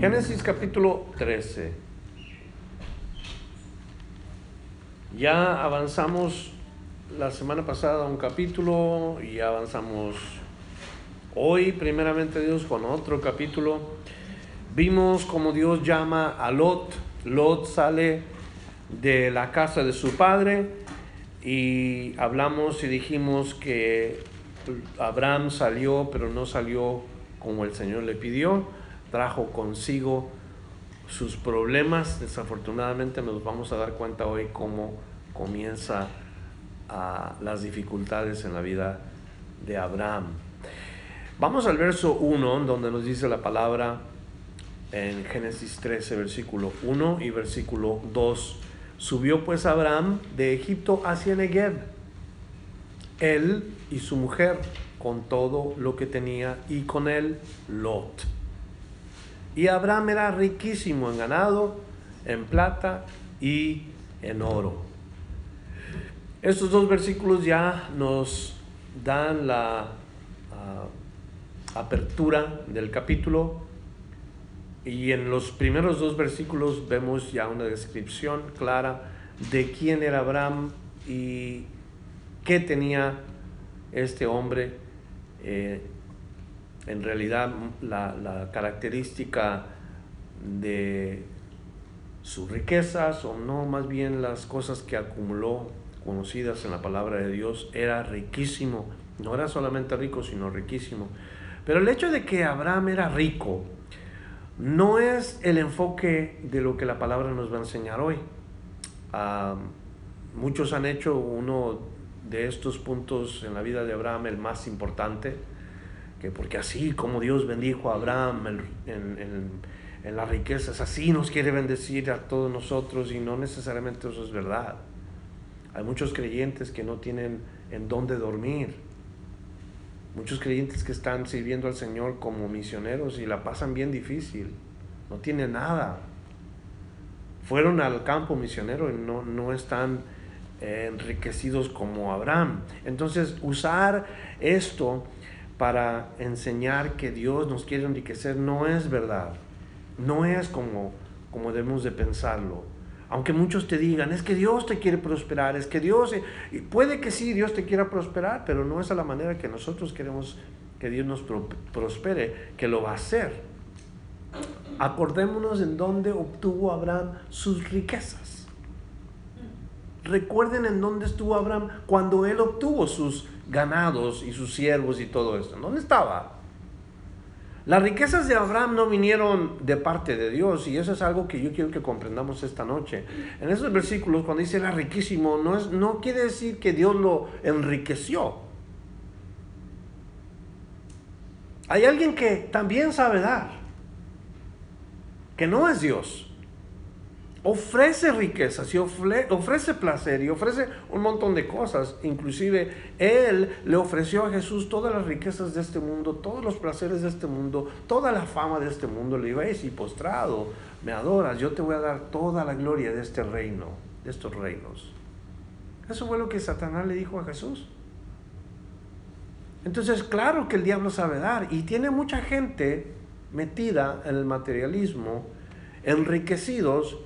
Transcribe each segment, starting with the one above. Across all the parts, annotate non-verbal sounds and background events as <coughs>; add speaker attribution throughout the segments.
Speaker 1: Génesis capítulo 13. Ya avanzamos la semana pasada un capítulo y avanzamos hoy, primeramente Dios, con otro capítulo. Vimos como Dios llama a Lot. Lot sale de la casa de su padre y hablamos y dijimos que Abraham salió, pero no salió como el Señor le pidió trajo consigo sus problemas. Desafortunadamente nos vamos a dar cuenta hoy cómo comienza a las dificultades en la vida de Abraham. Vamos al verso 1, donde nos dice la palabra en Génesis 13, versículo 1 y versículo 2. Subió pues Abraham de Egipto hacia Negev, él y su mujer, con todo lo que tenía, y con él Lot y Abraham era riquísimo en ganado, en plata y en oro. Estos dos versículos ya nos dan la ah, apertura del capítulo y en los primeros dos versículos vemos ya una descripción clara de quién era Abraham y qué tenía este hombre eh, en realidad la, característica de sus riquezas o no, más bien las cosas que acumuló conocidas en la palabra de Dios, era riquísimo. No era solamente rico, sino riquísimo. Pero el hecho de que Abraham era rico no es el enfoque de lo que la palabra nos va a enseñar hoy. Muchos han hecho uno de estos puntos en la vida de Abraham el más importante, que porque así como Dios bendijo a Abraham en, en, las riquezas, así nos quiere bendecir a todos nosotros y no necesariamente eso es verdad. Hay muchos creyentes que no tienen en dónde dormir. Muchos creyentes que están sirviendo al Señor como misioneros y la pasan bien difícil. No tienen nada. Fueron al campo misionero y no, no están eh, enriquecidos como Abraham. Entonces, usar esto para enseñar que Dios nos quiere enriquecer no es verdad. No es como, como debemos de pensarlo. Aunque muchos te digan, es que Dios te quiere prosperar, es que Dios, y puede que sí, Dios te quiera prosperar, pero no es a la manera que nosotros queremos que Dios nos prospere, que lo va a hacer. Acordémonos en dónde obtuvo Abraham sus riquezas. Recuerden en dónde estuvo Abraham cuando él obtuvo sus ganados y sus siervos y todo esto. ¿Dónde estaba? Las riquezas de Abraham no vinieron de parte de Dios y eso es algo que yo quiero que comprendamos esta noche. En esos versículos cuando dice era riquísimo, no, es, no quiere decir que Dios lo enriqueció. Hay alguien que también sabe dar, que no es Dios ofrece riquezas y ofrece placer y ofrece un montón de cosas. Inclusive Él le ofreció a Jesús todas las riquezas de este mundo, todos los placeres de este mundo, toda la fama de este mundo. Le iba a decir, postrado, me adoras, yo te voy a dar toda la gloria de este reino, de estos reinos. Eso fue lo que Satanás le dijo a Jesús. Entonces, claro que el diablo sabe dar y tiene mucha gente metida en el materialismo, enriquecidos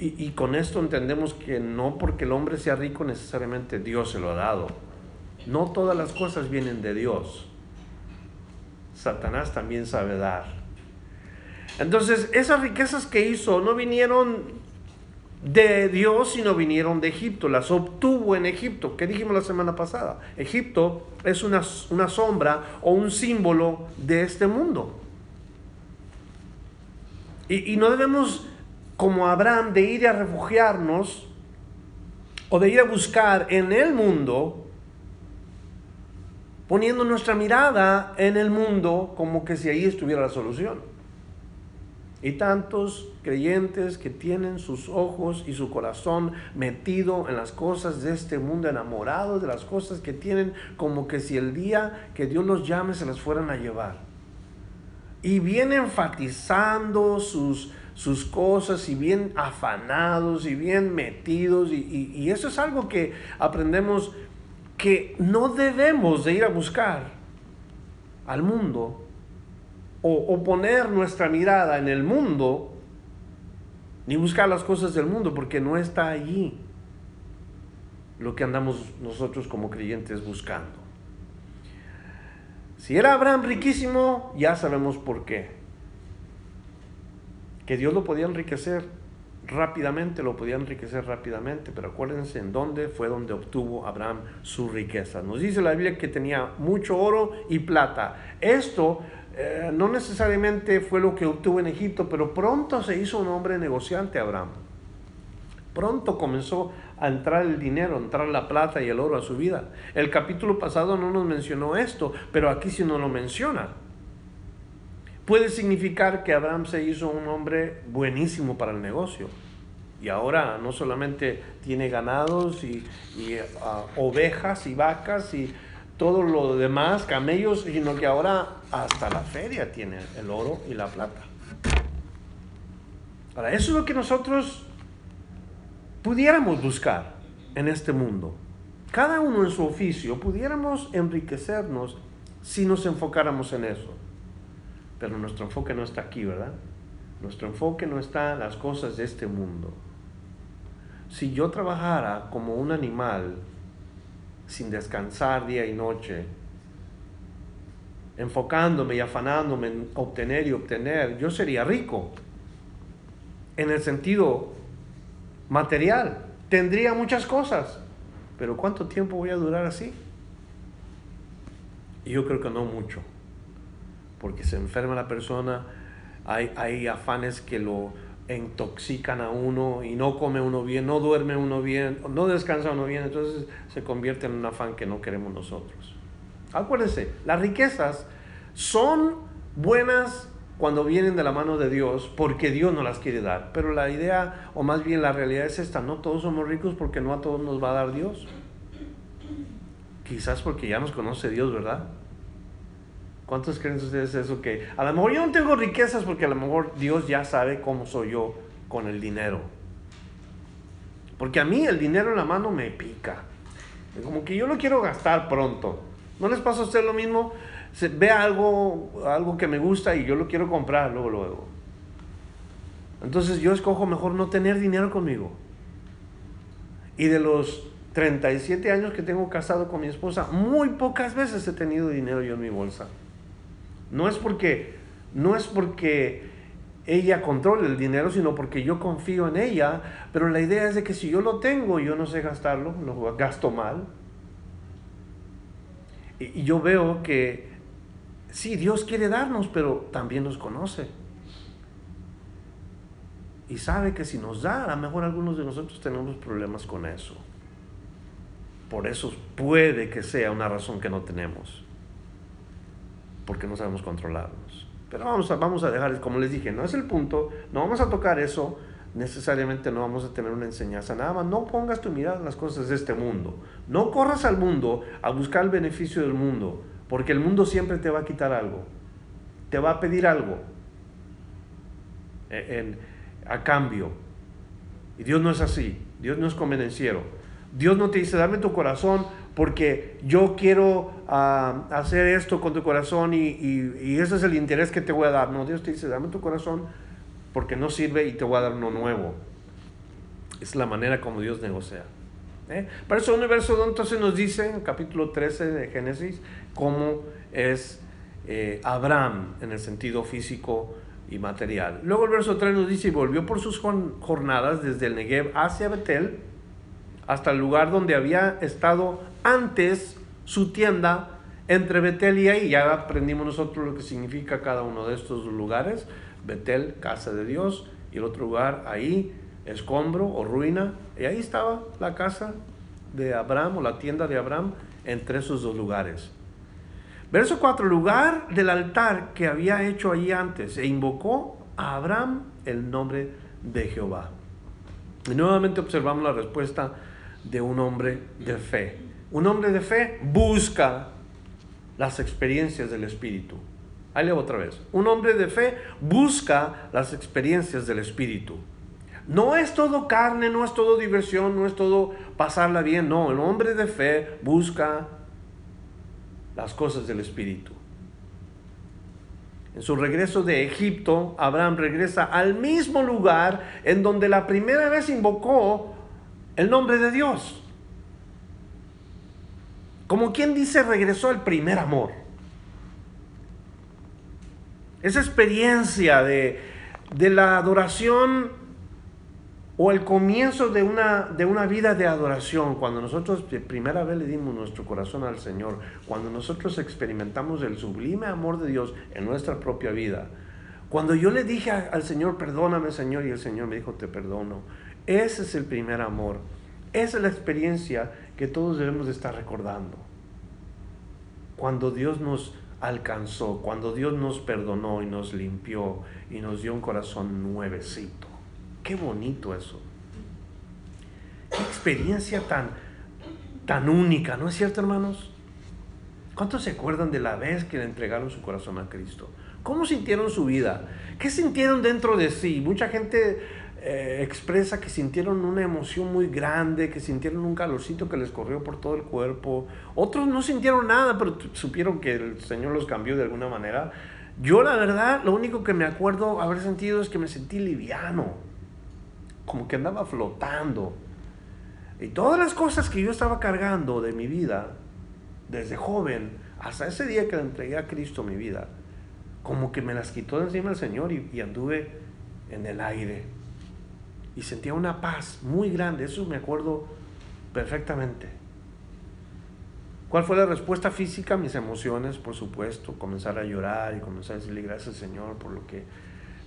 Speaker 1: y, con esto entendemos que no porque el hombre sea rico necesariamente Dios se lo ha dado. No todas las cosas vienen de Dios. Satanás también sabe dar. Entonces, esas riquezas que hizo no vinieron de Dios, sino vinieron de Egipto. Las obtuvo en Egipto. ¿Qué dijimos la semana pasada? Egipto es una, una sombra o un símbolo de este mundo. Y, y no debemos como Abraham de ir a refugiarnos o de ir a buscar en el mundo poniendo nuestra mirada en el mundo como que si ahí estuviera la solución. Y tantos creyentes que tienen sus ojos y su corazón metido en las cosas de este mundo, enamorados de las cosas que tienen, como que si el día que Dios los llame se las fueran a llevar. Y bien enfatizando sus, sus cosas y bien afanados y bien metidos. Y, y eso es algo que aprendemos que no debemos de ir a buscar al mundo o, poner nuestra mirada en el mundo, ni buscar las cosas del mundo, porque no está allí lo que andamos nosotros como creyentes buscando. Si era Abraham riquísimo, ya sabemos por qué. Que Dios lo podía enriquecer rápidamente, lo podía enriquecer rápidamente, pero acuérdense en dónde fue donde obtuvo Abraham su riqueza. Nos dice la Biblia que tenía mucho oro y plata. Esto eh, no necesariamente fue lo que obtuvo en Egipto, pero pronto se hizo un hombre negociante Abraham. Pronto comenzó a entrar el dinero, entrar la plata y el oro a su vida. El capítulo pasado no nos mencionó esto, pero aquí sí nos lo menciona. Puede significar que Abraham se hizo un hombre buenísimo para el negocio. Y ahora no solamente tiene ganados y, ah, ovejas y vacas y todo lo demás, camellos, sino que ahora hasta la feria tiene el oro y la plata. Ahora, eso es lo que nosotros pudiéramos buscar en este mundo. Cada uno en su oficio pudiéramos enriquecernos si nos enfocáramos en eso. Pero nuestro enfoque no está aquí, ¿verdad? Nuestro enfoque no está en las cosas de este mundo. Si yo trabajara como un animal sin descansar día y noche, enfocándome y afanándome en obtener y obtener, yo sería rico en el sentido material. Tendría muchas cosas, pero ¿cuánto tiempo voy a durar así? Yo creo que no mucho, porque se enferma la persona, hay, hay afanes que lo, intoxican a uno y no come uno bien, no duerme uno bien, no descansa uno bien, entonces se convierte en un afán que no queremos nosotros. Acuérdense, las riquezas son buenas cuando vienen de la mano de Dios porque Dios no las quiere dar, pero la idea o más bien la realidad es esta, no todos somos ricos porque no a todos nos va a dar Dios. Quizás porque ya nos conoce Dios, ¿verdad? ¿Cuántos creen ustedes eso? Que a lo mejor yo no tengo riquezas porque a lo mejor Dios ya sabe cómo soy yo con el dinero. Porque a mí el dinero en la mano me pica. Como que yo lo quiero gastar pronto. ¿No les pasa a usted lo mismo? Se, ve algo, algo que me gusta y yo lo quiero comprar luego, luego. Entonces yo escojo mejor no tener dinero conmigo. Y de los 37 años que tengo casado con mi esposa, muy pocas veces he tenido dinero yo en mi bolsa. No es porque, no es porque ella controle el dinero, sino porque yo confío en ella, pero la idea es de que si yo lo tengo, yo no sé gastarlo, lo gasto mal. Y, yo veo que sí, Dios quiere darnos, pero también nos conoce. Y sabe que si nos da, a lo mejor algunos de nosotros tenemos problemas con eso. Por eso puede que sea una razón que no tenemos porque no sabemos controlarnos. Pero vamos a, vamos a dejar, como les dije, no es el punto, no vamos a tocar eso, necesariamente no vamos a tener una enseñanza, nada más, no pongas tu mirada en las cosas de este mundo, no corras al mundo a buscar el beneficio del mundo, porque el mundo siempre te va a quitar algo, te va a pedir algo eh, a cambio. Y Dios no es así, Dios no es convenenciero. Dios no te dice, dame tu corazón porque yo quiero ah, hacer esto con tu corazón y, ese es el interés que te voy a dar. No, Dios te dice, dame tu corazón porque no sirve y te voy a dar uno nuevo. Es la manera como Dios negocia. ¿eh? Para eso el verso entonces nos dice, en capítulo 13 de Génesis, cómo es eh, Abraham en el sentido físico y material. Luego el verso 3 nos dice, y volvió por sus jornadas desde el Negev hacia Betel, hasta el lugar donde había estado antes su tienda entre Betel y ahí. Ya aprendimos nosotros lo que significa cada uno de estos lugares. Betel, casa de Dios, y el otro lugar ahí, escombro o ruina. Y ahí estaba la casa de Abraham o la tienda de Abraham entre esos dos lugares. Verso 4, lugar del altar que había hecho allí antes, e invocó a Abraham el nombre de Jehová. Y nuevamente observamos la respuesta de un hombre de fe. Un hombre de fe busca las experiencias del Espíritu. Ahí leo otra vez. Un hombre de fe busca las experiencias del Espíritu. No es todo carne, no es todo diversión, no es todo pasarla bien. No, el hombre de fe busca las cosas del Espíritu. En su regreso de Egipto, Abraham regresa al mismo lugar en donde la primera vez invocó el nombre de Dios. Como quien dice, regresó al primer amor. Esa experiencia de, de la adoración o el comienzo de una, de una vida de adoración, cuando nosotros de primera vez le dimos nuestro corazón al Señor, cuando nosotros experimentamos el sublime amor de Dios en nuestra propia vida, cuando yo le dije al Señor, perdóname Señor, y el Señor me dijo, te perdono, ese es el primer amor, esa es la experiencia que todos debemos de estar recordando. Cuando Dios nos alcanzó, cuando Dios nos perdonó y nos limpió y nos dio un corazón nuevecito. Qué bonito eso. Qué experiencia tan, tan única, ¿no es cierto, hermanos? ¿Cuántos se acuerdan de la vez que le entregaron su corazón a Cristo? ¿Cómo sintieron su vida? ¿Qué sintieron dentro de sí? Mucha gente eh, expresa que sintieron una emoción muy grande, que sintieron un calorcito que les corrió por todo el cuerpo. Otros no sintieron nada, pero supieron que el Señor los cambió de alguna manera. Yo la verdad, lo único que me acuerdo haber sentido es que me sentí liviano como que andaba flotando. Y todas las cosas que yo estaba cargando de mi vida, desde joven hasta ese día que le entregué a Cristo mi vida, como que me las quitó de encima el Señor y, anduve en el aire. Y sentía una paz muy grande, eso me acuerdo perfectamente. ¿Cuál fue la respuesta física? Mis emociones, por supuesto, comenzar a llorar y comenzar a decirle gracias Señor por lo que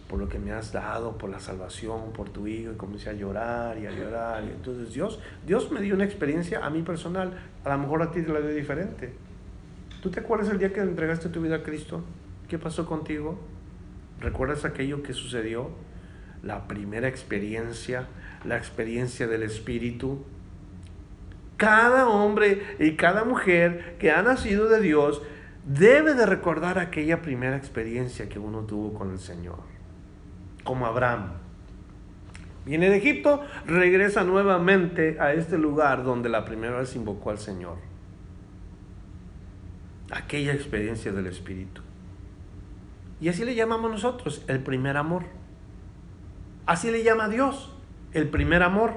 Speaker 1: por lo que me has dado, por la salvación, por tu hijo, y comencé a llorar y a llorar. Y entonces Dios, Dios me dio una experiencia a mí personal, a lo mejor a ti te la dio diferente. ¿Tú te acuerdas el día que entregaste tu vida a Cristo? ¿Qué pasó contigo? ¿Recuerdas aquello que sucedió? La primera experiencia, la experiencia del Espíritu. Cada hombre y cada mujer que ha nacido de Dios debe de recordar aquella primera experiencia que uno tuvo con el Señor como Abraham. Viene de Egipto, regresa nuevamente a este lugar donde la primera vez invocó al Señor. Aquella experiencia del Espíritu. Y así le llamamos nosotros, el primer amor. Así le llama Dios, el primer amor.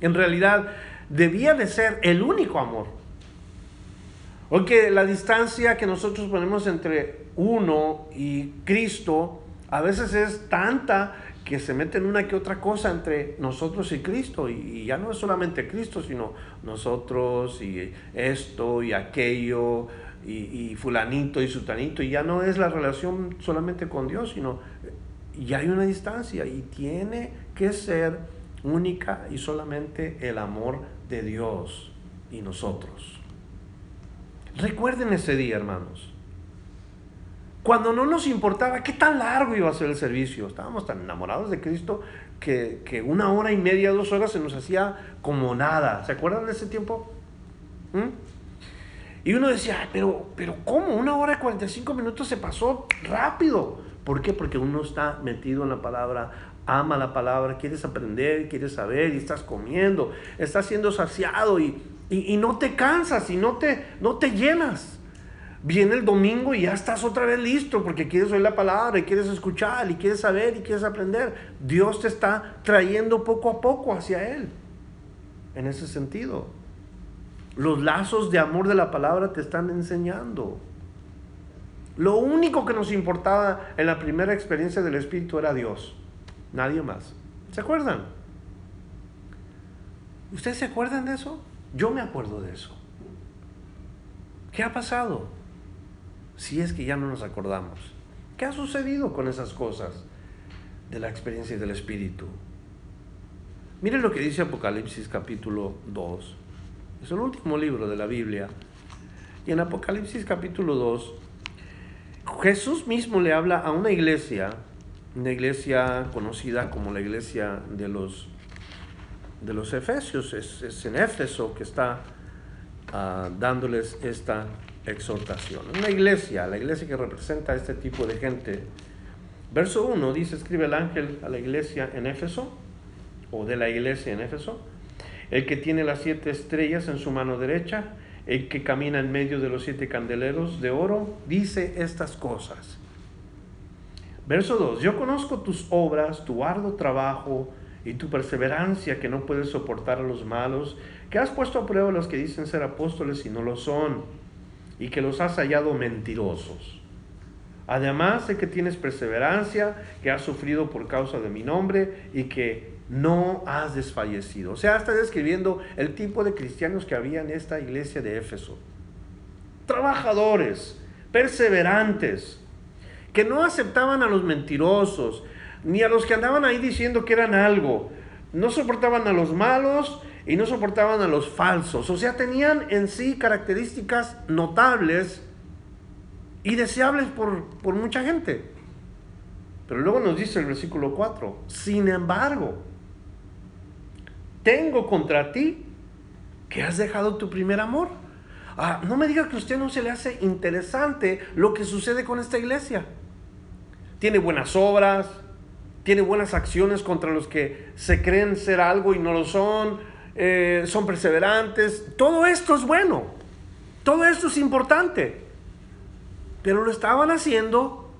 Speaker 1: En realidad, debía de ser el único amor. Porque la distancia que nosotros ponemos entre uno y Cristo a veces es tanta que se mete en una que otra cosa entre nosotros y Cristo. Y, ya no es solamente Cristo, sino nosotros y esto y aquello y, fulanito y sutanito. Y ya no es la relación solamente con Dios, sino ya hay una distancia y tiene que ser única y solamente el amor de Dios y nosotros. Recuerden ese día, hermanos. Cuando no nos importaba qué tan largo iba a ser el servicio, estábamos tan enamorados de Cristo que, una hora y media, dos horas se nos hacía como nada. ¿Se acuerdan de ese tiempo? ¿Mm? Y uno decía, pero, pero ¿cómo? Una hora y 45 minutos se pasó rápido. ¿Por qué? Porque uno está metido en la palabra, ama la palabra, quieres aprender, quieres saber y estás comiendo, estás siendo saciado y, y, no te cansas y no te, no te llenas. Viene el domingo y ya estás otra vez listo porque quieres oír la palabra y quieres escuchar y quieres saber y quieres aprender. Dios te está trayendo poco a poco hacia Él. En ese sentido. Los lazos de amor de la palabra te están enseñando. Lo único que nos importaba en la primera experiencia del Espíritu era Dios. Nadie más. ¿Se acuerdan? ¿Ustedes se acuerdan de eso? Yo me acuerdo de eso. ¿Qué ha pasado? si es que ya no nos acordamos. ¿Qué ha sucedido con esas cosas de la experiencia del Espíritu? Miren lo que dice Apocalipsis capítulo 2. Es el último libro de la Biblia. Y en Apocalipsis capítulo 2, Jesús mismo le habla a una iglesia, una iglesia conocida como la iglesia de los, de los Efesios, es, en Éfeso que está ah, dándoles esta exhortación. Una iglesia, la iglesia que representa a este tipo de gente. Verso 1 dice, escribe el ángel a la iglesia en Éfeso, o de la iglesia en Éfeso, el que tiene las siete estrellas en su mano derecha, el que camina en medio de los siete candeleros de oro, dice estas cosas. Verso 2, yo conozco tus obras, tu arduo trabajo y tu perseverancia que no puedes soportar a los malos, que has puesto a prueba a los que dicen ser apóstoles y no lo son, y que los has hallado mentirosos. Además de que tienes perseverancia, que has sufrido por causa de mi nombre y que no has desfallecido. O sea, está describiendo el tipo de cristianos que había en esta iglesia de Éfeso. Trabajadores, perseverantes, que no aceptaban a los mentirosos, ni a los que andaban ahí diciendo que eran algo. No soportaban a los malos y no soportaban a los falsos. O sea, tenían en sí características notables y deseables por, por mucha gente. Pero luego nos dice el versículo 4, sin embargo, tengo contra ti que has dejado tu primer amor. Ah, no me diga que a usted no se le hace interesante lo que sucede con esta iglesia. Tiene buenas obras, tiene buenas acciones contra los que se creen ser algo y no lo son, eh, son perseverantes. Todo esto es bueno, todo esto es importante, pero lo estaban haciendo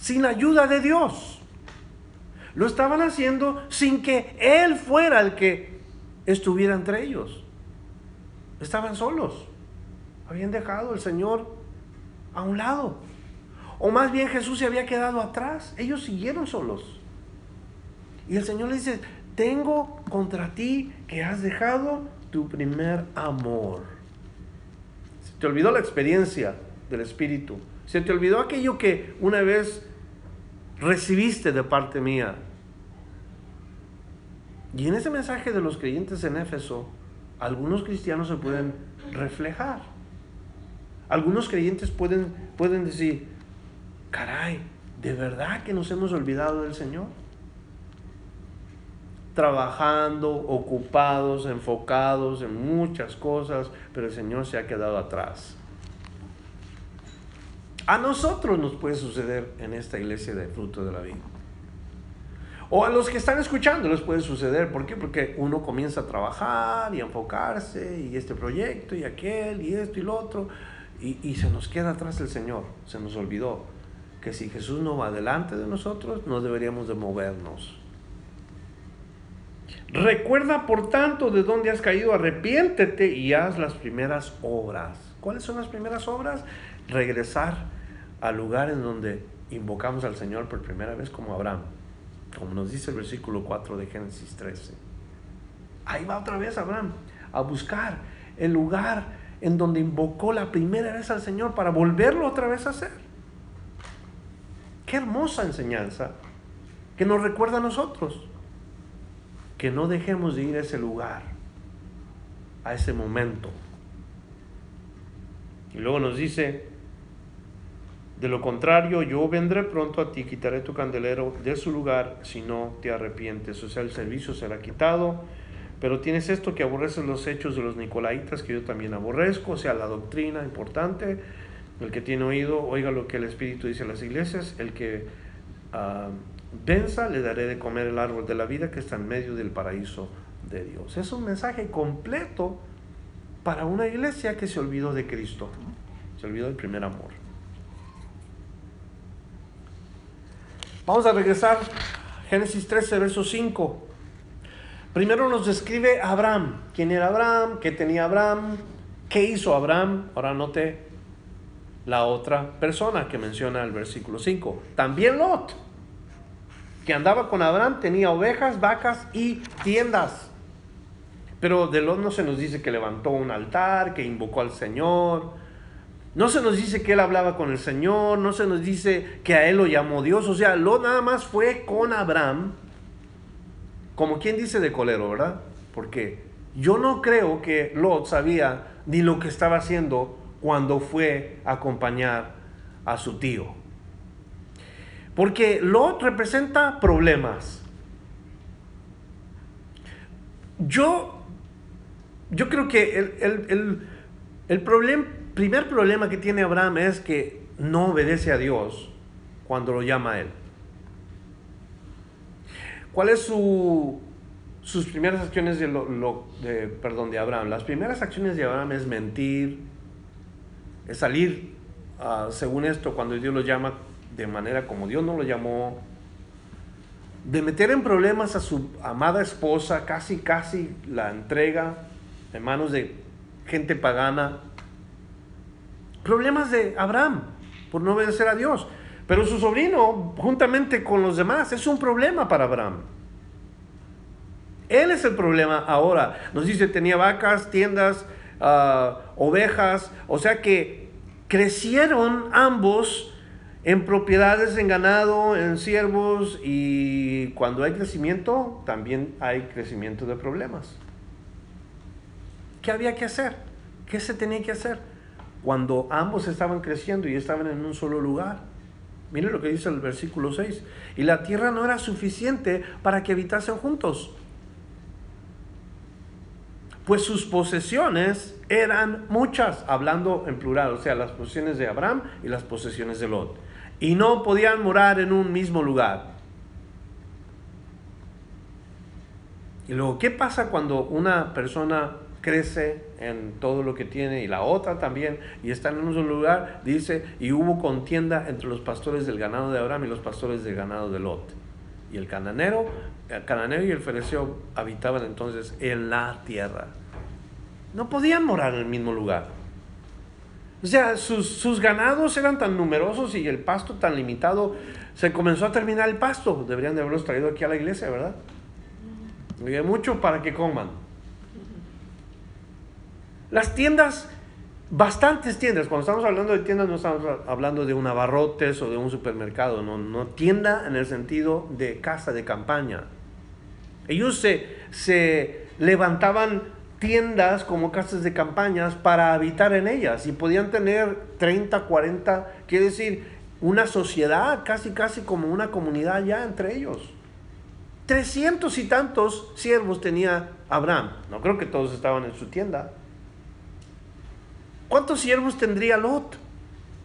Speaker 1: sin ayuda de Dios. Lo estaban haciendo sin que Él fuera el que estuviera entre ellos. Estaban solos. Habían dejado al Señor a un lado. O más bien Jesús se había quedado atrás. Ellos siguieron solos. Y el Señor le dice, tengo contra ti que has dejado tu primer amor. Se te olvidó la experiencia del Espíritu. Se te olvidó aquello que una vez recibiste de parte mía. Y en ese mensaje de los creyentes en Éfeso, algunos cristianos se pueden reflejar. Algunos creyentes pueden, pueden decir, caray, ¿de verdad que nos hemos olvidado del Señor? Trabajando, ocupados, enfocados en muchas cosas, pero el Señor se ha quedado atrás. A nosotros nos puede suceder en esta iglesia de fruto de la vida. O a los que están escuchando les puede suceder. ¿Por qué? Porque uno comienza a trabajar y a enfocarse y este proyecto y aquel y esto y lo otro. Y, y se nos queda atrás el Señor. Se nos olvidó que si Jesús no va delante de nosotros, no deberíamos de movernos. Recuerda, por tanto, de dónde has caído, arrepiéntete y haz las primeras obras. ¿Cuáles son las primeras obras? Regresar al lugar en donde invocamos al Señor por primera vez como Abraham como nos dice el versículo 4 de Génesis 13. Ahí va otra vez Abraham a buscar el lugar en donde invocó la primera vez al Señor para volverlo otra vez a hacer. Qué hermosa enseñanza que nos recuerda a nosotros. Que no dejemos de ir a ese lugar, a ese momento. Y luego nos dice, de lo contrario, yo vendré pronto a ti, quitaré tu candelero de su lugar si no te arrepientes. O sea, el servicio será quitado. Pero tienes esto que aborreces los hechos de los nicolaitas, que yo también aborrezco, o sea, la doctrina importante. El que tiene oído, oiga lo que el Espíritu dice a las iglesias. El que uh, venza, le daré de comer el árbol de la vida que está en medio del paraíso de Dios. Es un mensaje completo para una iglesia que se olvidó de Cristo, se olvidó del primer amor. Vamos a regresar Génesis 13, verso 5. Primero nos describe Abraham. ¿Quién era Abraham? ¿Qué tenía Abraham? ¿Qué hizo Abraham? Ahora note la otra persona que menciona el versículo 5. También Lot, que andaba con Abraham, tenía ovejas, vacas y tiendas. Pero de Lot no se nos dice que levantó un altar, que invocó al Señor, no se nos dice que él hablaba con el Señor, no se nos dice que a él lo llamó Dios. O sea, lo nada más fue con Abraham, como quien dice de colero, ¿verdad? Porque yo no creo que Lot sabía ni lo que estaba haciendo cuando fue a acompañar a su tío. Porque Lot representa problemas. Yo, yo creo que el, el primer problema que tiene Abraham es que no obedece a Dios cuando lo llama a él. ¿Cuál es su, sus primeras acciones de, lo, de, perdón, de Abraham? Las primeras acciones de Abraham es mentir, es salir, ah, según esto, cuando Dios lo llama de manera como Dios no lo llamó, de meter en problemas a su amada esposa, casi, casi la entrega en manos de gente pagana. Problemas de Abraham por no obedecer a Dios. Pero su sobrino, juntamente con los demás, es un problema para Abraham. Él es el problema ahora. Nos dice, tenía vacas, tiendas, ah, ovejas, o sea que crecieron ambos en propiedades, en ganado, en siervos, y cuando hay crecimiento, también hay crecimiento de problemas. ¿Qué había que hacer? ¿Qué se tenía que hacer? Cuando ambos estaban creciendo y estaban en un solo lugar Mire lo que dice el versículo 6. Y la tierra no era suficiente para que habitasen juntos. Pues sus posesiones eran muchas, hablando en plural, o sea, las posesiones de Abraham y las posesiones de Lot. Y no podían morar en un mismo lugar. Y luego, ¿qué pasa cuando una persona crece en todo lo que tiene y la otra también, y están en un lugar, dice, y hubo contienda entre los pastores del ganado de Abraham y los pastores del ganado de Lot. Y el cananero, el cananeo y el fereceo habitaban entonces en la tierra. No podían morar en el mismo lugar. O sea, sus, sus ganados eran tan numerosos y el pasto tan limitado, se comenzó a terminar el pasto. Deberían de haberlos traído aquí a la iglesia, ¿verdad? Hay mucho para que coman. Las tiendas, bastantes tiendas, cuando estamos hablando de tiendas no estamos hablando de un abarrotes o de un supermercado, no, no tienda en el sentido de casa de campaña. Ellos se, se levantaban tiendas como casas de campañas para habitar en ellas y podían tener 30, 40, quiere decir, una sociedad, casi, casi como una comunidad ya entre ellos. 300 y tantos siervos tenía Abraham. No creo que todos estaban en su tienda. ¿Cuántos siervos tendría Lot?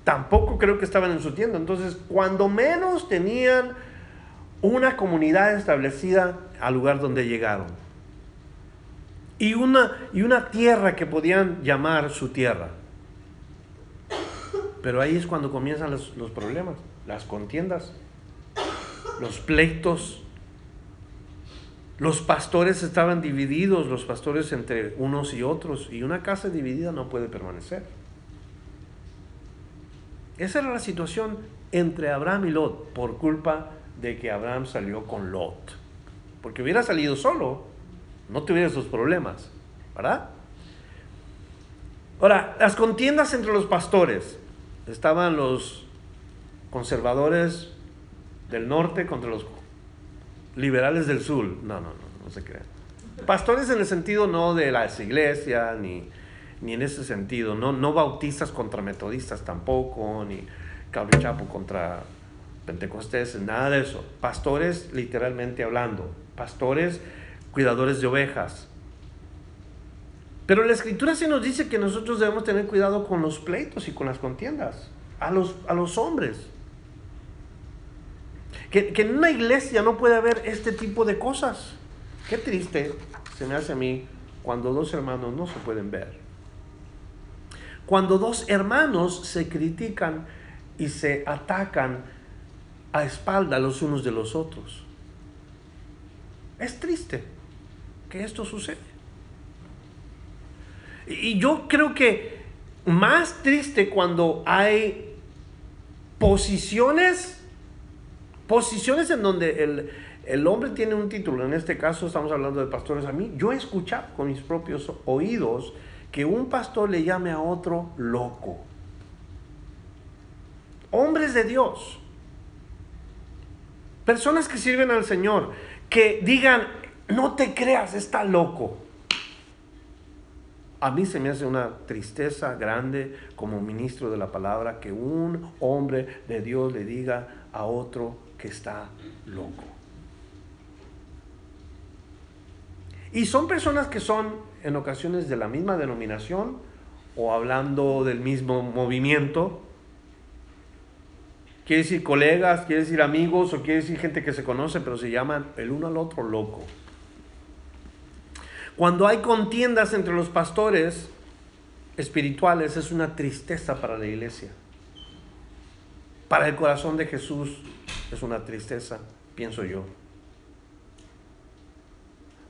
Speaker 1: Tampoco creo que estaban en su tienda. Entonces, cuando menos tenían una comunidad establecida al lugar donde llegaron. Y una, y una tierra que podían llamar su tierra. Pero ahí es cuando comienzan los, los problemas, las contiendas, los pleitos, los pastores estaban divididos, los pastores entre unos y otros, y una casa dividida no puede permanecer. Esa era la situación entre Abraham y Lot por culpa de que Abraham salió con Lot. Porque hubiera salido solo, no tuviera esos problemas, ¿verdad? Ahora, las contiendas entre los pastores. Estaban los conservadores del norte contra los liberales del sur. No, no, no, no se crean. Pastores en el sentido no de las iglesias, ni, ni en ese sentido. No, no bautistas contra metodistas tampoco, ni Chapo contra pentecostés, nada de eso. Pastores literalmente hablando. Pastores cuidadores de ovejas. Pero la escritura sí nos dice que nosotros debemos tener cuidado con los pleitos y con las contiendas. A los, a los hombres. Que, en una iglesia no puede haber este tipo de cosas. Qué triste se me hace a mí cuando dos hermanos no se pueden ver. Cuando dos hermanos se critican y se atacan a espalda los unos de los otros. Es triste que esto sucede. Y yo creo que más triste cuando hay posiciones Posiciones en donde el, hombre tiene un título, en este caso estamos hablando de pastores a mí, yo he escuchado con mis propios oídos que un pastor le llame a otro loco. Hombres de Dios, personas que sirven al Señor, que digan, no te creas, está loco. A mí se me hace una tristeza grande como ministro de la palabra que un hombre de Dios le diga a otro que está loco. Y son personas que son en ocasiones de la misma denominación o hablando del mismo movimiento. Quiere decir colegas, quiere decir amigos o quiere decir gente que se conoce, pero se llaman el uno al otro loco. Cuando hay contiendas entre los pastores espirituales es una tristeza para la iglesia. Para el corazón de Jesús es una tristeza, pienso yo.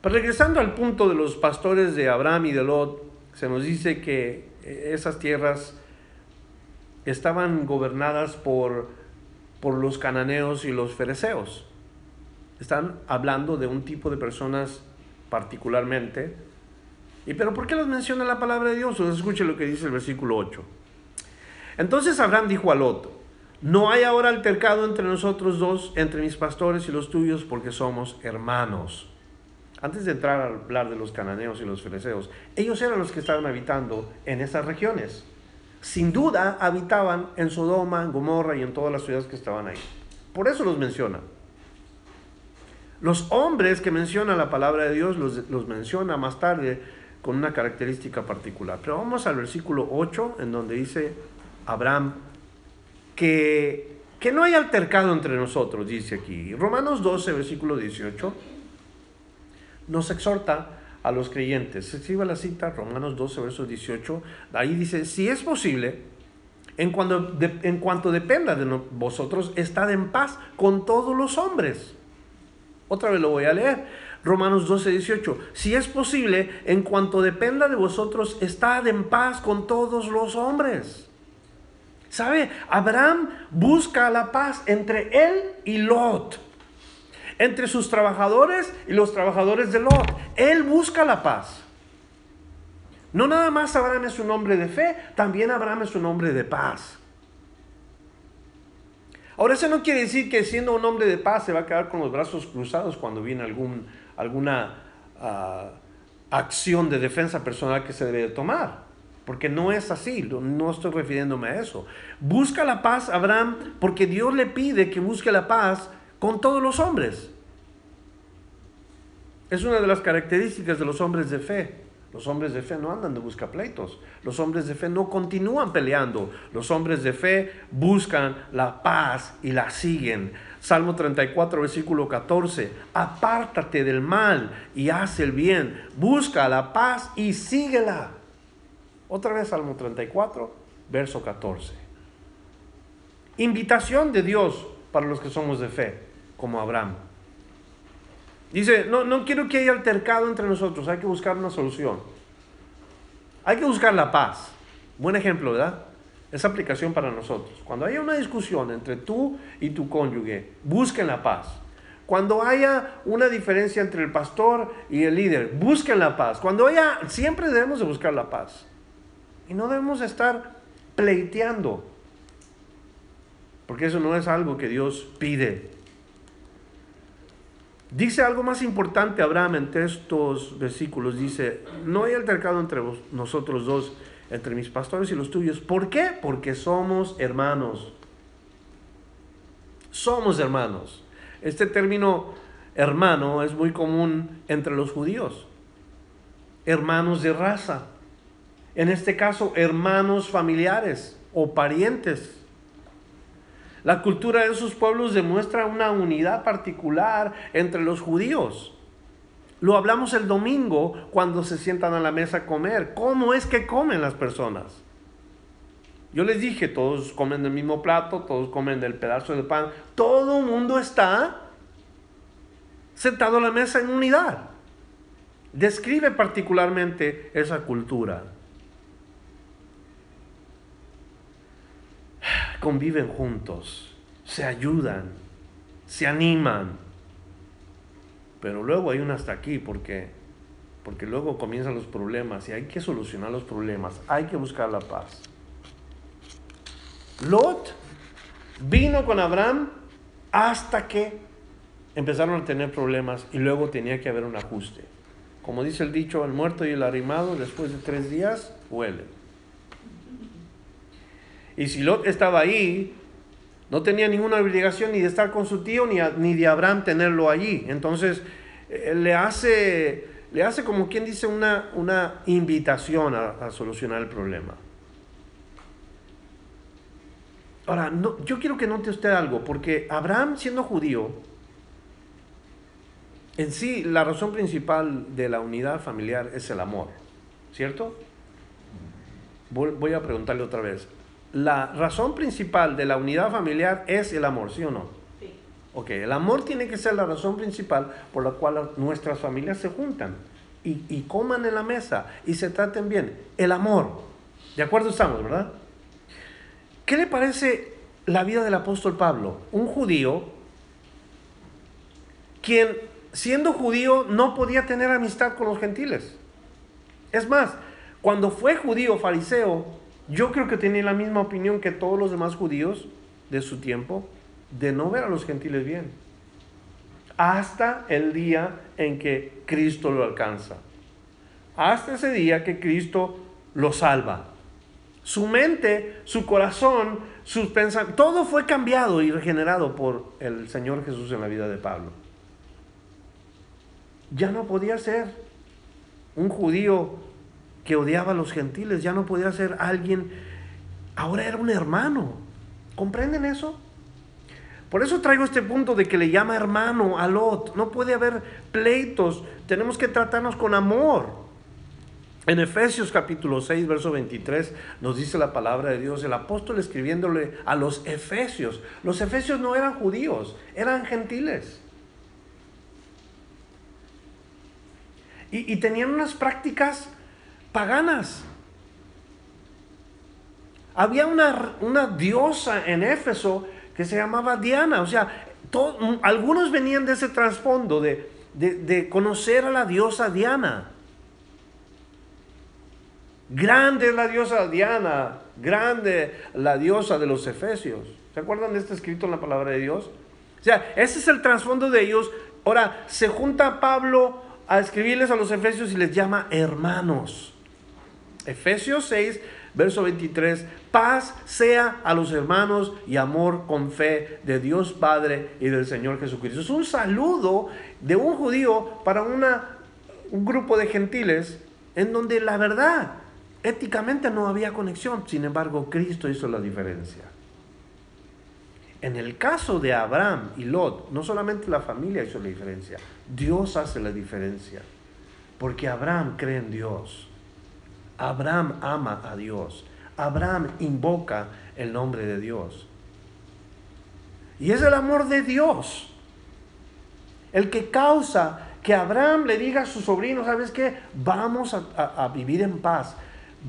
Speaker 1: Pero regresando al punto de los pastores de Abraham y de Lot, se nos dice que esas tierras estaban gobernadas por, por los cananeos y los fereceos. Están hablando de un tipo de personas particularmente. ¿Y pero por qué los menciona la palabra de Dios? Escuche lo que dice el versículo 8. Entonces Abraham dijo a Lot, no hay ahora altercado entre nosotros dos, entre mis pastores y los tuyos, porque somos hermanos. Antes de entrar a hablar de los cananeos y los fereceos, ellos eran los que estaban habitando en esas regiones. Sin duda habitaban en Sodoma, en Gomorra y en todas las ciudades que estaban ahí. Por eso los menciona. Los hombres que menciona la palabra de Dios los, menciona más tarde con una característica particular. Pero vamos al versículo 8, en donde dice Abraham que, que no hay altercado entre nosotros, dice aquí. Romanos 12, versículo 18, nos exhorta a los creyentes. Se escribe la cita, Romanos 12, verso 18. Ahí dice, si es posible, en cuanto, en cuanto dependa de vosotros, estad en paz con todos los hombres. Otra vez lo voy a leer. Romanos 12, 18. Si es posible, en cuanto dependa de vosotros, estad en paz con todos los hombres. ¿Sabe? Abraham busca la paz entre él y Lot. Entre sus trabajadores y los trabajadores de Lot. Él busca la paz. No nada más Abraham es un hombre de fe, también Abraham es un hombre de paz. Ahora, eso no quiere decir que siendo un hombre de paz se va a quedar con los brazos cruzados cuando viene algún, alguna ah, acción de defensa personal que se debe tomar. Porque no es así, no estoy refiriéndome a eso. Busca la paz, Abraham, porque Dios le pide que busque la paz con todos los hombres. Es una de las características de los hombres de fe. Los hombres de fe no andan de busca pleitos. Los hombres de fe no continúan peleando. Los hombres de fe buscan la paz y la siguen. Salmo 34, versículo 14. Apártate del mal y haz el bien. Busca la paz y síguela. Otra vez Salmo 34, verso 14. Invitación de Dios para los que somos de fe, como Abraham. Dice, no, no quiero que haya altercado entre nosotros, hay que buscar una solución. Hay que buscar la paz. Buen ejemplo, ¿verdad? Esa aplicación para nosotros. Cuando haya una discusión entre tú y tu cónyuge, busquen la paz. Cuando haya una diferencia entre el pastor y el líder, busquen la paz. Cuando haya, siempre debemos de buscar la paz. Y no debemos estar pleiteando. Porque eso no es algo que Dios pide. Dice algo más importante Abraham entre estos versículos. Dice, no hay altercado entre nosotros dos, entre mis pastores y los tuyos. ¿Por qué? Porque somos hermanos. Somos hermanos. Este término hermano es muy común entre los judíos. Hermanos de raza. En este caso, hermanos familiares o parientes. La cultura de esos pueblos demuestra una unidad particular entre los judíos. Lo hablamos el domingo cuando se sientan a la mesa a comer. ¿Cómo es que comen las personas? Yo les dije, todos comen del mismo plato, todos comen del pedazo de pan. Todo el mundo está sentado a la mesa en unidad. Describe particularmente esa cultura. Conviven juntos, se ayudan, se animan. Pero luego hay un hasta aquí porque porque luego comienzan los problemas y hay que solucionar los problemas, hay que buscar la paz. Lot vino con Abraham hasta que empezaron a tener problemas y luego tenía que haber un ajuste. como dice el dicho, el muerto y el arrimado después de tres días huele. Y si Lot estaba ahí, no tenía ninguna obligación ni de estar con su tío ni, ni de Abraham tenerlo allí. Entonces eh, le, hace, le hace como quien dice una, una invitación a, solucionar el problema. Ahora, no, yo quiero que note usted algo, porque Abraham siendo judío, en sí la razón principal de la unidad familiar es el amor, ¿cierto? voy a preguntarle otra vez, la razón principal de la unidad familiar es el amor, ¿sí o no? Sí. Ok, el amor tiene que ser la razón principal por la cual nuestras familias se juntan y, coman en la mesa y se traten bien. El amor. ¿De acuerdo estamos, verdad? ¿Qué le parece la vida del apóstol Pablo? Un judío quien siendo judío no podía tener amistad con los gentiles. Es más, cuando fue judío fariseo, yo creo que tenía la misma opinión que todos los demás judíos de su tiempo de no ver a los gentiles bien. Hasta el día en que Cristo lo alcanza. Hasta ese día que Cristo lo salva. Su mente, su corazón, sus pensamientos, todo fue cambiado y regenerado por el Señor Jesús en la vida de Pablo. Ya no podía ser un judío que odiaba a los gentiles, ya no podía ser alguien, ahora era un hermano. ¿Comprenden eso? Por eso traigo este punto de que le llama hermano a Lot. No puede haber pleitos, tenemos que tratarnos con amor. En Efesios capítulo 6, verso 23 nos dice la palabra de Dios, el apóstol escribiéndole a los efesios. Los efesios no eran judíos, eran gentiles. Y, y tenían unas prácticas paganas. Había una, una diosa en Éfeso que se llamaba Diana. O sea, algunos venían de ese trasfondo de, de, conocer a la diosa Diana. Grande es la diosa Diana, grande la diosa de los Efesios. ¿Se acuerdan de este escrito en la palabra de Dios? O sea, ese es el trasfondo de ellos. Ahora, se junta Pablo a escribirles a los Efesios y les llama hermanos. Efesios 6, verso 23, paz sea a los hermanos y amor con fe de Dios Padre y del Señor Jesucristo. Es un saludo de un judío para una, un grupo de gentiles en donde la verdad, éticamente no había conexión, sin embargo Cristo hizo la diferencia. En el caso de Abraham y Lot, no solamente la familia hizo la diferencia, Dios hace la diferencia, porque Abraham cree en Dios. Abraham ama a Dios. Abraham invoca el nombre de Dios. Y es el amor de Dios el que causa que Abraham le diga a su sobrino, ¿sabes qué? Vamos a, vivir en paz.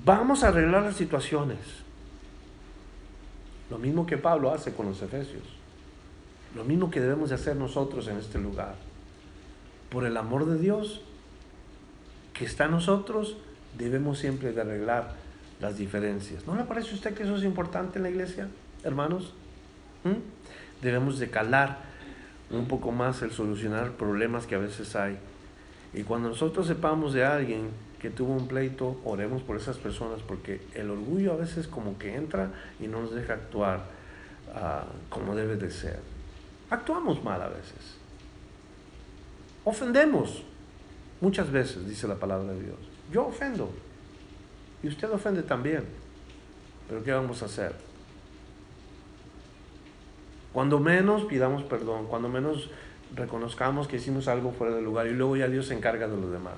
Speaker 1: Vamos a arreglar las situaciones. Lo mismo que Pablo hace con los efesios. Lo mismo que debemos de hacer nosotros en este lugar. Por el amor de Dios que está en nosotros, debemos siempre de arreglar las diferencias. ¿No le parece a usted que eso es importante en la iglesia, hermanos? ¿Mm? Debemos de calar un poco más el solucionar problemas que a veces hay. Y cuando nosotros sepamos de alguien que tuvo un pleito, oremos por esas personas, porque el orgullo a veces como que entra y no nos deja actuar ah, como debe de ser. Actuamos mal a veces. Ofendemos muchas veces, dice la palabra de Dios. Yo ofendo. Y usted ofende también. Pero ¿qué vamos a hacer? Cuando menos pidamos perdón, cuando menos reconozcamos que hicimos algo fuera de lugar y luego ya Dios se encarga de lo demás.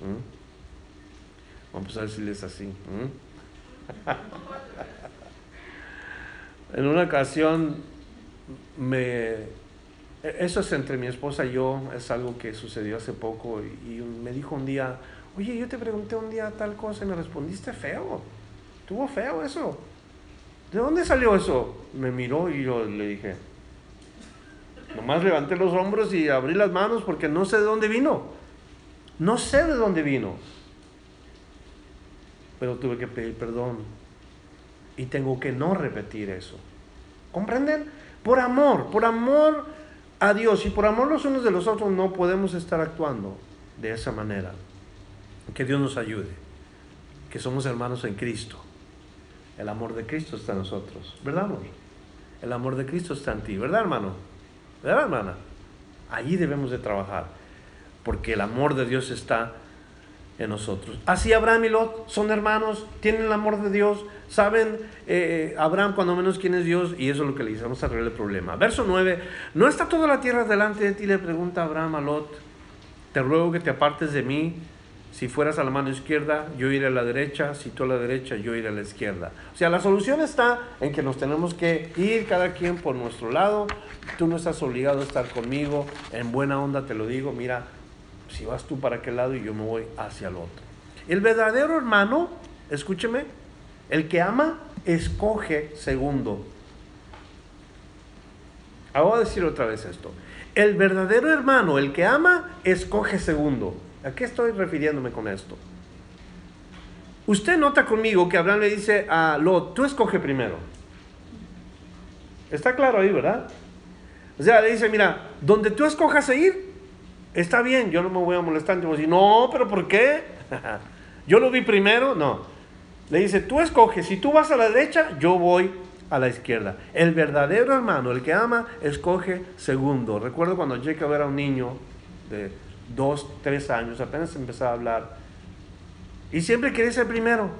Speaker 1: ¿Mm? Vamos a decirles así. ¿Mm? <laughs> en una ocasión me eso es entre mi esposa y yo, es algo que sucedió hace poco y, me dijo un día, oye, yo te pregunté un día tal cosa y me respondiste feo, tuvo feo eso. ¿De dónde salió eso? Me miró y yo le dije, nomás levanté los hombros y abrí las manos porque no sé de dónde vino. No sé de dónde vino. Pero tuve que pedir perdón. Y tengo que no repetir eso. ¿Comprenden? Por amor, por amor a Dios y por amor los unos de los otros no podemos estar actuando de esa manera. Que Dios nos ayude, que somos hermanos en Cristo. El amor de Cristo está en nosotros, ¿verdad, amor? El amor de Cristo está en ti, ¿verdad, hermano? ¿Verdad, hermana? Allí debemos de trabajar, porque el amor de Dios está en nosotros. Así Abraham y Lot son hermanos, tienen el amor de Dios, saben eh, Abraham cuando menos quién es Dios y eso es lo que le dice, vamos a arreglar el problema. Verso 9, ¿no está toda la tierra delante de ti? Le pregunta Abraham a Lot, te ruego que te apartes de mí, si fueras a la mano izquierda, yo iré a la derecha, si tú a la derecha, yo iré a la izquierda. O sea, la solución está en que nos tenemos que ir cada quien por nuestro lado, tú no estás obligado a estar conmigo, en buena onda te lo digo, mira, si vas tú para aquel lado y yo me voy hacia el otro. El verdadero hermano, escúcheme, el que ama, escoge segundo. Ahora voy a decir otra vez esto. El verdadero hermano, el que ama, escoge segundo. ¿A qué estoy refiriéndome con esto? Usted nota conmigo que Abraham le dice a Lot, tú escoge primero. Está claro ahí, ¿verdad? O sea, le dice, mira, donde tú escojas ir, está bien, yo no me voy a molestar. Y decir, no, pero ¿por qué? <laughs> yo lo vi primero, no. Le dice, tú escoges, si tú vas a la derecha, yo voy a la izquierda. El verdadero hermano, el que ama, escoge segundo. Recuerdo cuando Jacob era un niño de dos, tres años, apenas empezaba a hablar. Y siempre quería ser primero.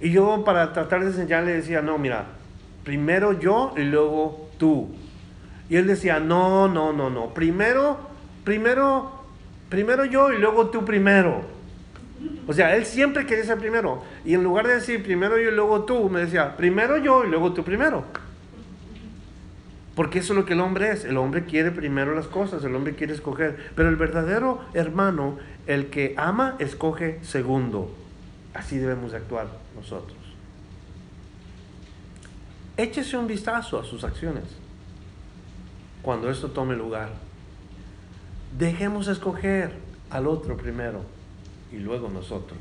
Speaker 1: Y yo para tratar de enseñarle decía, no, mira, primero yo y luego tú. Y él decía, no, no, no, no, primero primero, primero yo y luego tú primero. O sea, él siempre quería ser primero. Y en lugar de decir primero yo y luego tú, me decía, primero yo y luego tú primero. Porque eso es lo que el hombre es. El hombre quiere primero las cosas, el hombre quiere escoger. Pero el verdadero hermano, el que ama, escoge segundo. Así debemos actuar nosotros. Échese un vistazo a sus acciones cuando esto tome lugar. Dejemos escoger al otro primero y luego nosotros.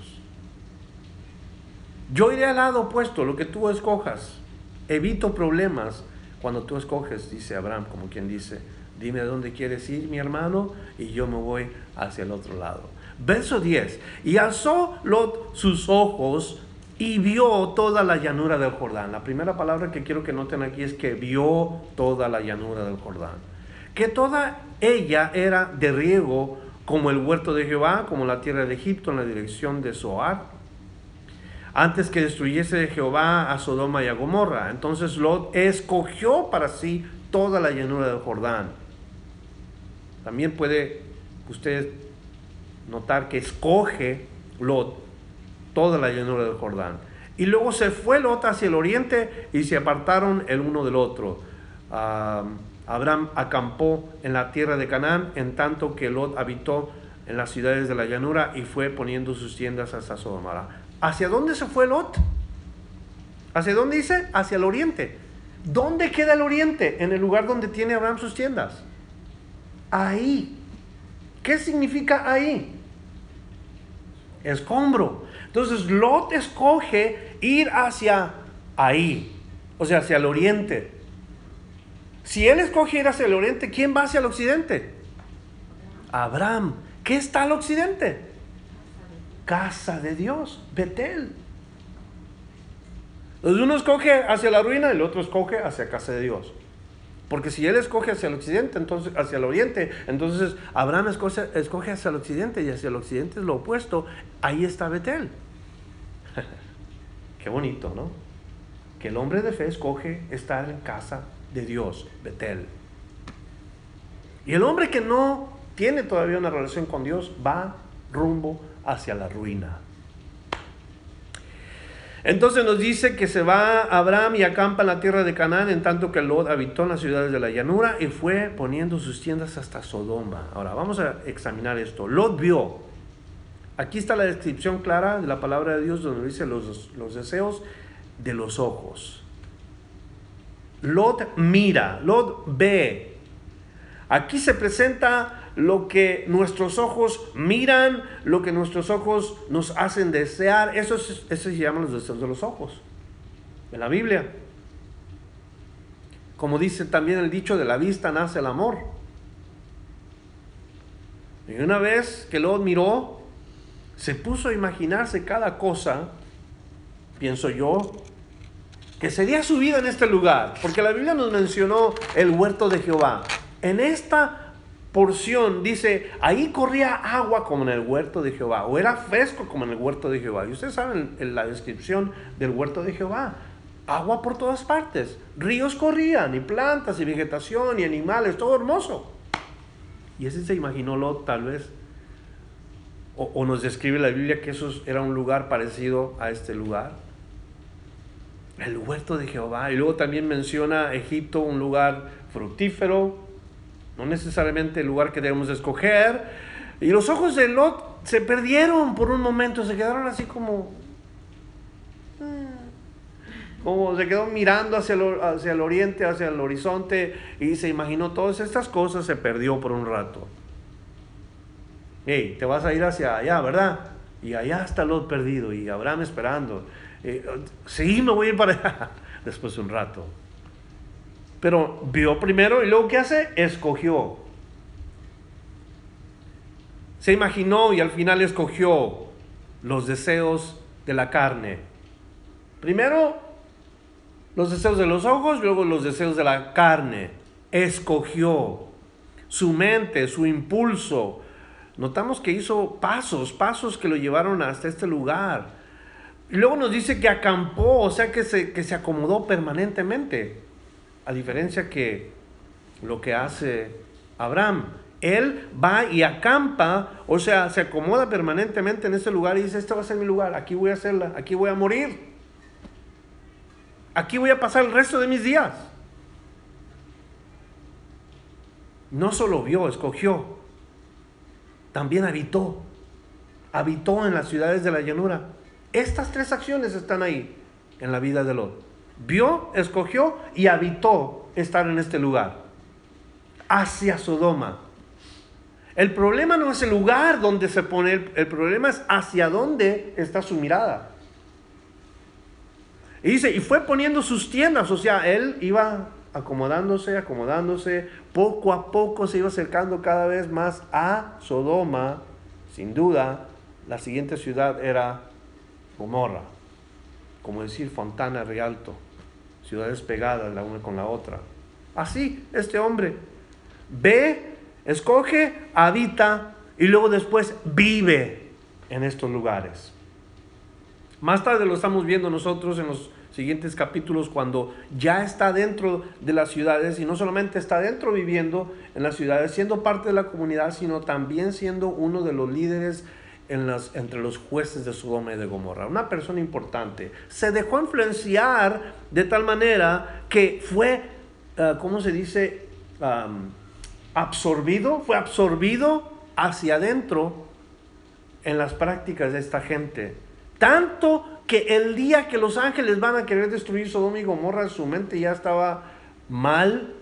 Speaker 1: Yo iré al lado opuesto, lo que tú escojas. Evito problemas cuando tú escoges, dice Abraham, como quien dice, dime a dónde quieres ir, mi hermano, y yo me voy hacia el otro lado. Verso 10. Y alzó Lot sus ojos y vio toda la llanura del Jordán. La primera palabra que quiero que noten aquí es que vio toda la llanura del Jordán que toda ella era de riego como el huerto de Jehová, como la tierra de Egipto en la dirección de Zoar, antes que destruyese Jehová a Sodoma y a Gomorra. Entonces Lot escogió para sí toda la llanura del Jordán. También puede usted notar que escoge Lot toda la llanura del Jordán. Y luego se fue Lot hacia el oriente y se apartaron el uno del otro. Ah, Abraham acampó en la tierra de Canaán, en tanto que Lot habitó en las ciudades de la llanura y fue poniendo sus tiendas hasta Sodoma. ¿Hacia dónde se fue Lot? ¿Hacia dónde dice? Hacia el oriente. ¿Dónde queda el oriente? En el lugar donde tiene Abraham sus tiendas. Ahí. ¿Qué significa ahí? Escombro. Entonces Lot escoge ir hacia ahí, o sea, hacia el oriente. Si él escoge ir hacia el oriente, ¿quién va hacia el occidente? Abraham. ¿Qué está al occidente? Casa de Dios, Betel. Entonces uno escoge hacia la ruina el otro escoge hacia casa de Dios. Porque si él escoge hacia el occidente, entonces hacia el oriente, entonces Abraham escoge, escoge hacia el occidente y hacia el occidente es lo opuesto. Ahí está Betel. <laughs> Qué bonito, ¿no? Que el hombre de fe escoge estar en casa de Dios, Betel. Y el hombre que no tiene todavía una relación con Dios va rumbo hacia la ruina. Entonces nos dice que se va Abraham y acampa en la tierra de Canaán, en tanto que Lot habitó en las ciudades de la llanura y fue poniendo sus tiendas hasta Sodoma. Ahora vamos a examinar esto. Lot vio. Aquí está la descripción clara de la palabra de Dios donde dice los, los deseos de los ojos. Lot mira, Lot ve. Aquí se presenta lo que nuestros ojos miran, lo que nuestros ojos nos hacen desear. Eso, eso se llaman los deseos de los ojos. En la Biblia. Como dice también el dicho, de la vista nace el amor. Y una vez que Lot miró, se puso a imaginarse cada cosa, pienso yo, que sería su vida en este lugar, porque la Biblia nos mencionó el huerto de Jehová. En esta porción dice, ahí corría agua como en el huerto de Jehová, o era fresco como en el huerto de Jehová. Y ustedes saben la descripción del huerto de Jehová. Agua por todas partes, ríos corrían, y plantas, y vegetación, y animales, todo hermoso. Y ese se imaginó Lot tal vez, o, o nos describe la Biblia que eso era un lugar parecido a este lugar el huerto de Jehová. Y luego también menciona Egipto, un lugar fructífero, no necesariamente el lugar que debemos escoger. Y los ojos de Lot se perdieron por un momento, se quedaron así como... Mm, como se quedó mirando hacia el, hacia el oriente, hacia el horizonte y se imaginó todas estas cosas, se perdió por un rato. Hey, te vas a ir hacia allá, ¿verdad? Y allá está Lot perdido y Abraham esperando. Eh, sí, me voy a ir para allá <laughs> después de un rato. Pero vio primero y luego ¿qué hace? Escogió. Se imaginó y al final escogió los deseos de la carne. Primero los deseos de los ojos, luego los deseos de la carne. Escogió su mente, su impulso. Notamos que hizo pasos, pasos que lo llevaron hasta este lugar. Luego nos dice que acampó, o sea que se, que se acomodó permanentemente. A diferencia que lo que hace Abraham. Él va y acampa, o sea, se acomoda permanentemente en ese lugar y dice, este va a ser mi lugar, aquí voy a hacerla, aquí voy a morir. Aquí voy a pasar el resto de mis días. No solo vio, escogió, también habitó. Habitó en las ciudades de la llanura. Estas tres acciones están ahí en la vida de Lot. Vio, escogió y habitó estar en este lugar. Hacia Sodoma. El problema no es el lugar donde se pone, el, problema es hacia dónde está su mirada. Y dice, y fue poniendo sus tiendas, o sea, él iba acomodándose, acomodándose, poco a poco se iba acercando cada vez más a Sodoma. Sin duda, la siguiente ciudad era Gomorra, como decir Fontana Rialto, ciudades pegadas la una con la otra. Así, este hombre ve, escoge, habita y luego después vive en estos lugares. Más tarde lo estamos viendo nosotros en los siguientes capítulos cuando ya está dentro de las ciudades y no solamente está dentro viviendo en las ciudades, siendo parte de la comunidad, sino también siendo uno de los líderes entre los jueces de Sodoma y de Gomorra. Una persona importante. Se dejó influenciar de tal manera que fue, uh, ¿cómo se dice? absorbido, fue absorbido hacia adentro en las prácticas de esta gente. Tanto que el día que los ángeles van a querer destruir Sodoma y Gomorra, su mente ya estaba mal,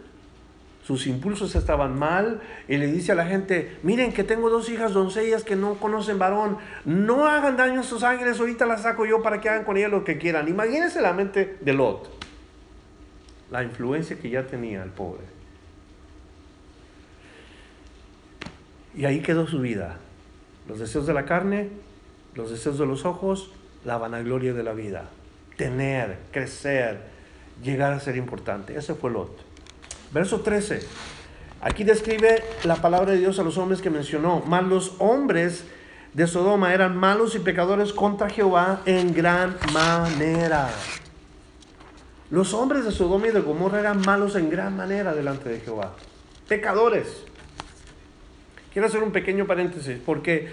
Speaker 1: sus impulsos estaban mal y le dice a la gente, miren que tengo dos hijas doncellas que no conocen varón, no hagan daño a sus ángeles, ahorita las saco yo para que hagan con ellas lo que quieran. Imagínense la mente de Lot, la influencia que ya tenía el pobre. Y ahí quedó su vida, los deseos de la carne, los deseos de los ojos, la vanagloria de la vida, tener, crecer, llegar a ser importante. Ese fue Lot. Verso 13. Aquí describe la palabra de Dios a los hombres que mencionó. Mas los hombres de Sodoma eran malos y pecadores contra Jehová en gran manera. Los hombres de Sodoma y de Gomorra eran malos en gran manera delante de Jehová. Pecadores. Quiero hacer un pequeño paréntesis porque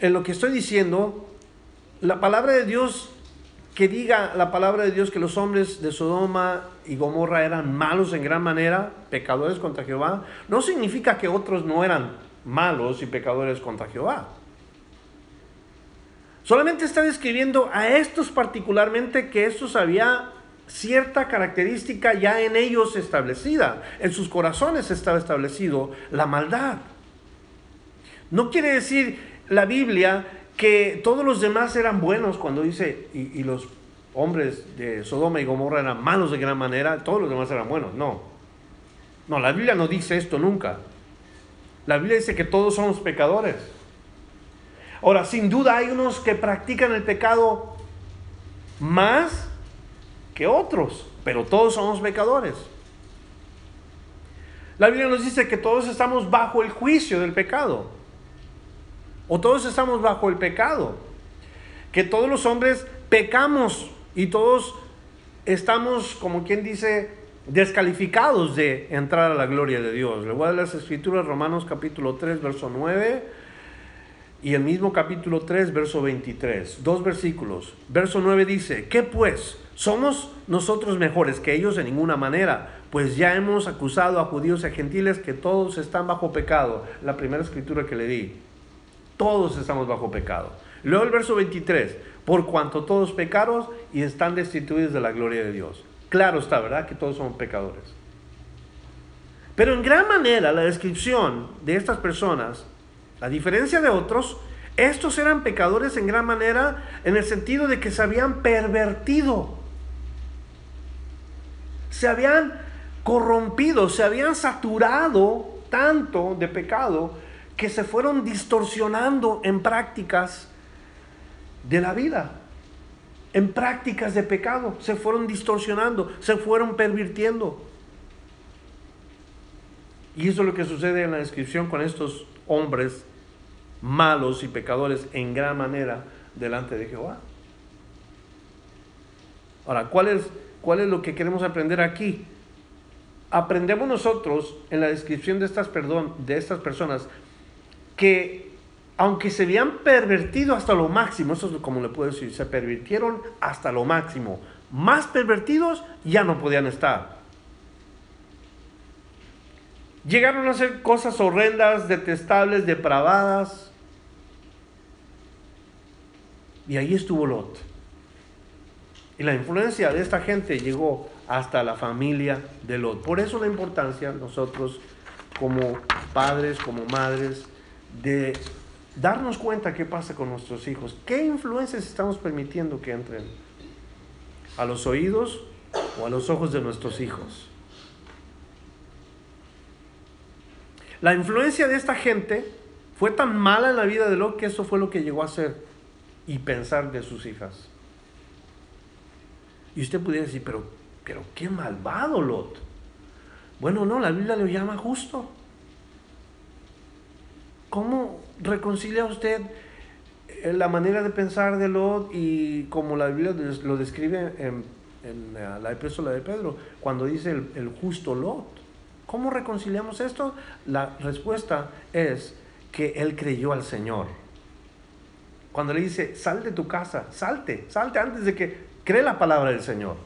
Speaker 1: en lo que estoy diciendo, la palabra de Dios que diga la palabra de Dios que los hombres de Sodoma y Gomorra eran malos en gran manera, pecadores contra Jehová, no significa que otros no eran malos y pecadores contra Jehová. Solamente está describiendo a estos particularmente que estos había cierta característica ya en ellos establecida, en sus corazones estaba establecido la maldad. No quiere decir la Biblia que todos los demás eran buenos cuando dice, y, los hombres de Sodoma y Gomorra eran malos de gran manera, todos los demás eran buenos. No. No, la Biblia no dice esto nunca. La Biblia dice que todos somos pecadores. Ahora, sin duda hay unos que practican el pecado más que otros, pero todos somos pecadores. La Biblia nos dice que todos estamos bajo el juicio del pecado. O todos estamos bajo el pecado. Que todos los hombres pecamos y todos estamos, como quien dice, descalificados de entrar a la gloria de Dios. Le voy a dar las escrituras, Romanos capítulo 3, verso 9, y el mismo capítulo 3, verso 23. Dos versículos. Verso 9 dice, ¿qué pues? ¿Somos nosotros mejores que ellos? En ninguna manera, pues ya hemos acusado a judíos y a gentiles que todos están bajo pecado. La primera escritura que le di. Todos estamos bajo pecado. Luego el verso 23, por cuanto todos pecaron y están destituidos de la gloria de Dios. Claro está, ¿verdad? Que todos somos pecadores. Pero en gran manera la descripción de estas personas, a diferencia de otros, estos eran pecadores en gran manera en el sentido de que se habían pervertido, se habían corrompido, se habían saturado tanto de pecado que se fueron distorsionando en prácticas de la vida en prácticas de pecado, se fueron distorsionando, se fueron pervirtiendo. Y eso es lo que sucede en la descripción con estos hombres malos y pecadores en gran manera delante de Jehová. Ahora, ¿cuál es, cuál es lo que queremos aprender aquí? Aprendemos nosotros en la descripción de estas, perdón, de estas personas que aunque se habían pervertido hasta lo máximo, eso es como le puedo decir, se pervirtieron hasta lo máximo. Más pervertidos ya no podían estar. Llegaron a hacer cosas horrendas, detestables, depravadas. Y ahí estuvo Lot. Y la influencia de esta gente llegó hasta la familia de Lot. Por eso la importancia nosotros como padres, como madres, de darnos cuenta qué pasa con nuestros hijos, qué influencias estamos permitiendo que entren a los oídos o a los ojos de nuestros hijos. La influencia de esta gente fue tan mala en la vida de Lot que eso fue lo que llegó a hacer y pensar de sus hijas. Y usted pudiera decir, pero, pero qué malvado Lot. Bueno, no, la Biblia lo llama justo. ¿Cómo reconcilia usted eh, la manera de pensar de Lot y como la Biblia lo describe en, la epístola de Pedro, cuando dice el, justo Lot? ¿Cómo reconciliamos esto? La respuesta es que él creyó al Señor. Cuando le dice, sal de tu casa, salte, salte antes de que cree la palabra del Señor.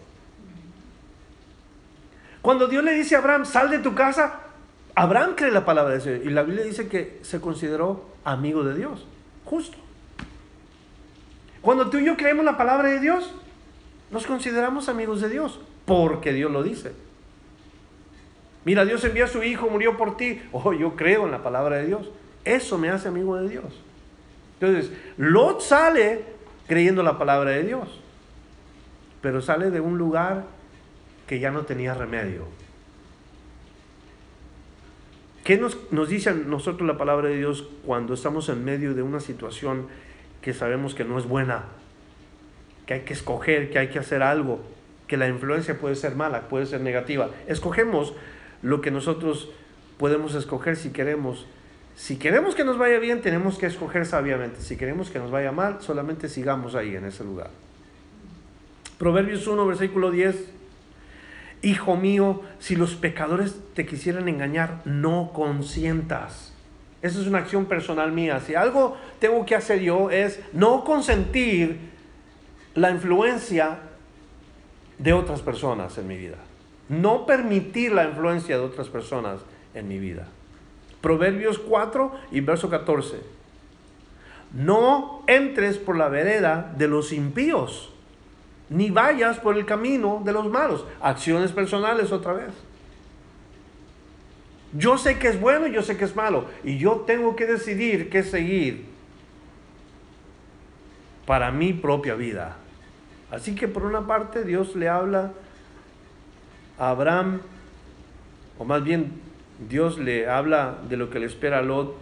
Speaker 1: Cuando Dios le dice a Abraham, sal de tu casa, Abraham cree la palabra de Dios y la Biblia dice que se consideró amigo de Dios, justo. Cuando tú y yo creemos la palabra de Dios, nos consideramos amigos de Dios, porque Dios lo dice. Mira, Dios envió a su Hijo, murió por ti. Oh, yo creo en la palabra de Dios. Eso me hace amigo de Dios. Entonces, Lot sale creyendo la palabra de Dios, pero sale de un lugar que ya no tenía remedio. ¿Qué nos, nos dice a nosotros la palabra de Dios cuando estamos en medio de una situación que sabemos que no es buena? Que hay que escoger, que hay que hacer algo, que la influencia puede ser mala, puede ser negativa. Escogemos lo que nosotros podemos escoger si queremos. Si queremos que nos vaya bien, tenemos que escoger sabiamente. Si queremos que nos vaya mal, solamente sigamos ahí en ese lugar. Proverbios 1, versículo 10 Hijo mío, si los pecadores te quisieran engañar, no consientas. Esa es una acción personal mía. Si algo tengo que hacer yo es no consentir la influencia de otras personas en mi vida. No permitir la influencia de otras personas en mi vida. Proverbios 4 y verso 14. No entres por la vereda de los impíos ni vayas por el camino de los malos. Acciones personales otra vez. Yo sé que es bueno y yo sé que es malo. Y yo tengo que decidir qué seguir para mi propia vida. Así que por una parte Dios le habla a Abraham, o más bien Dios le habla de lo que le espera a Lot,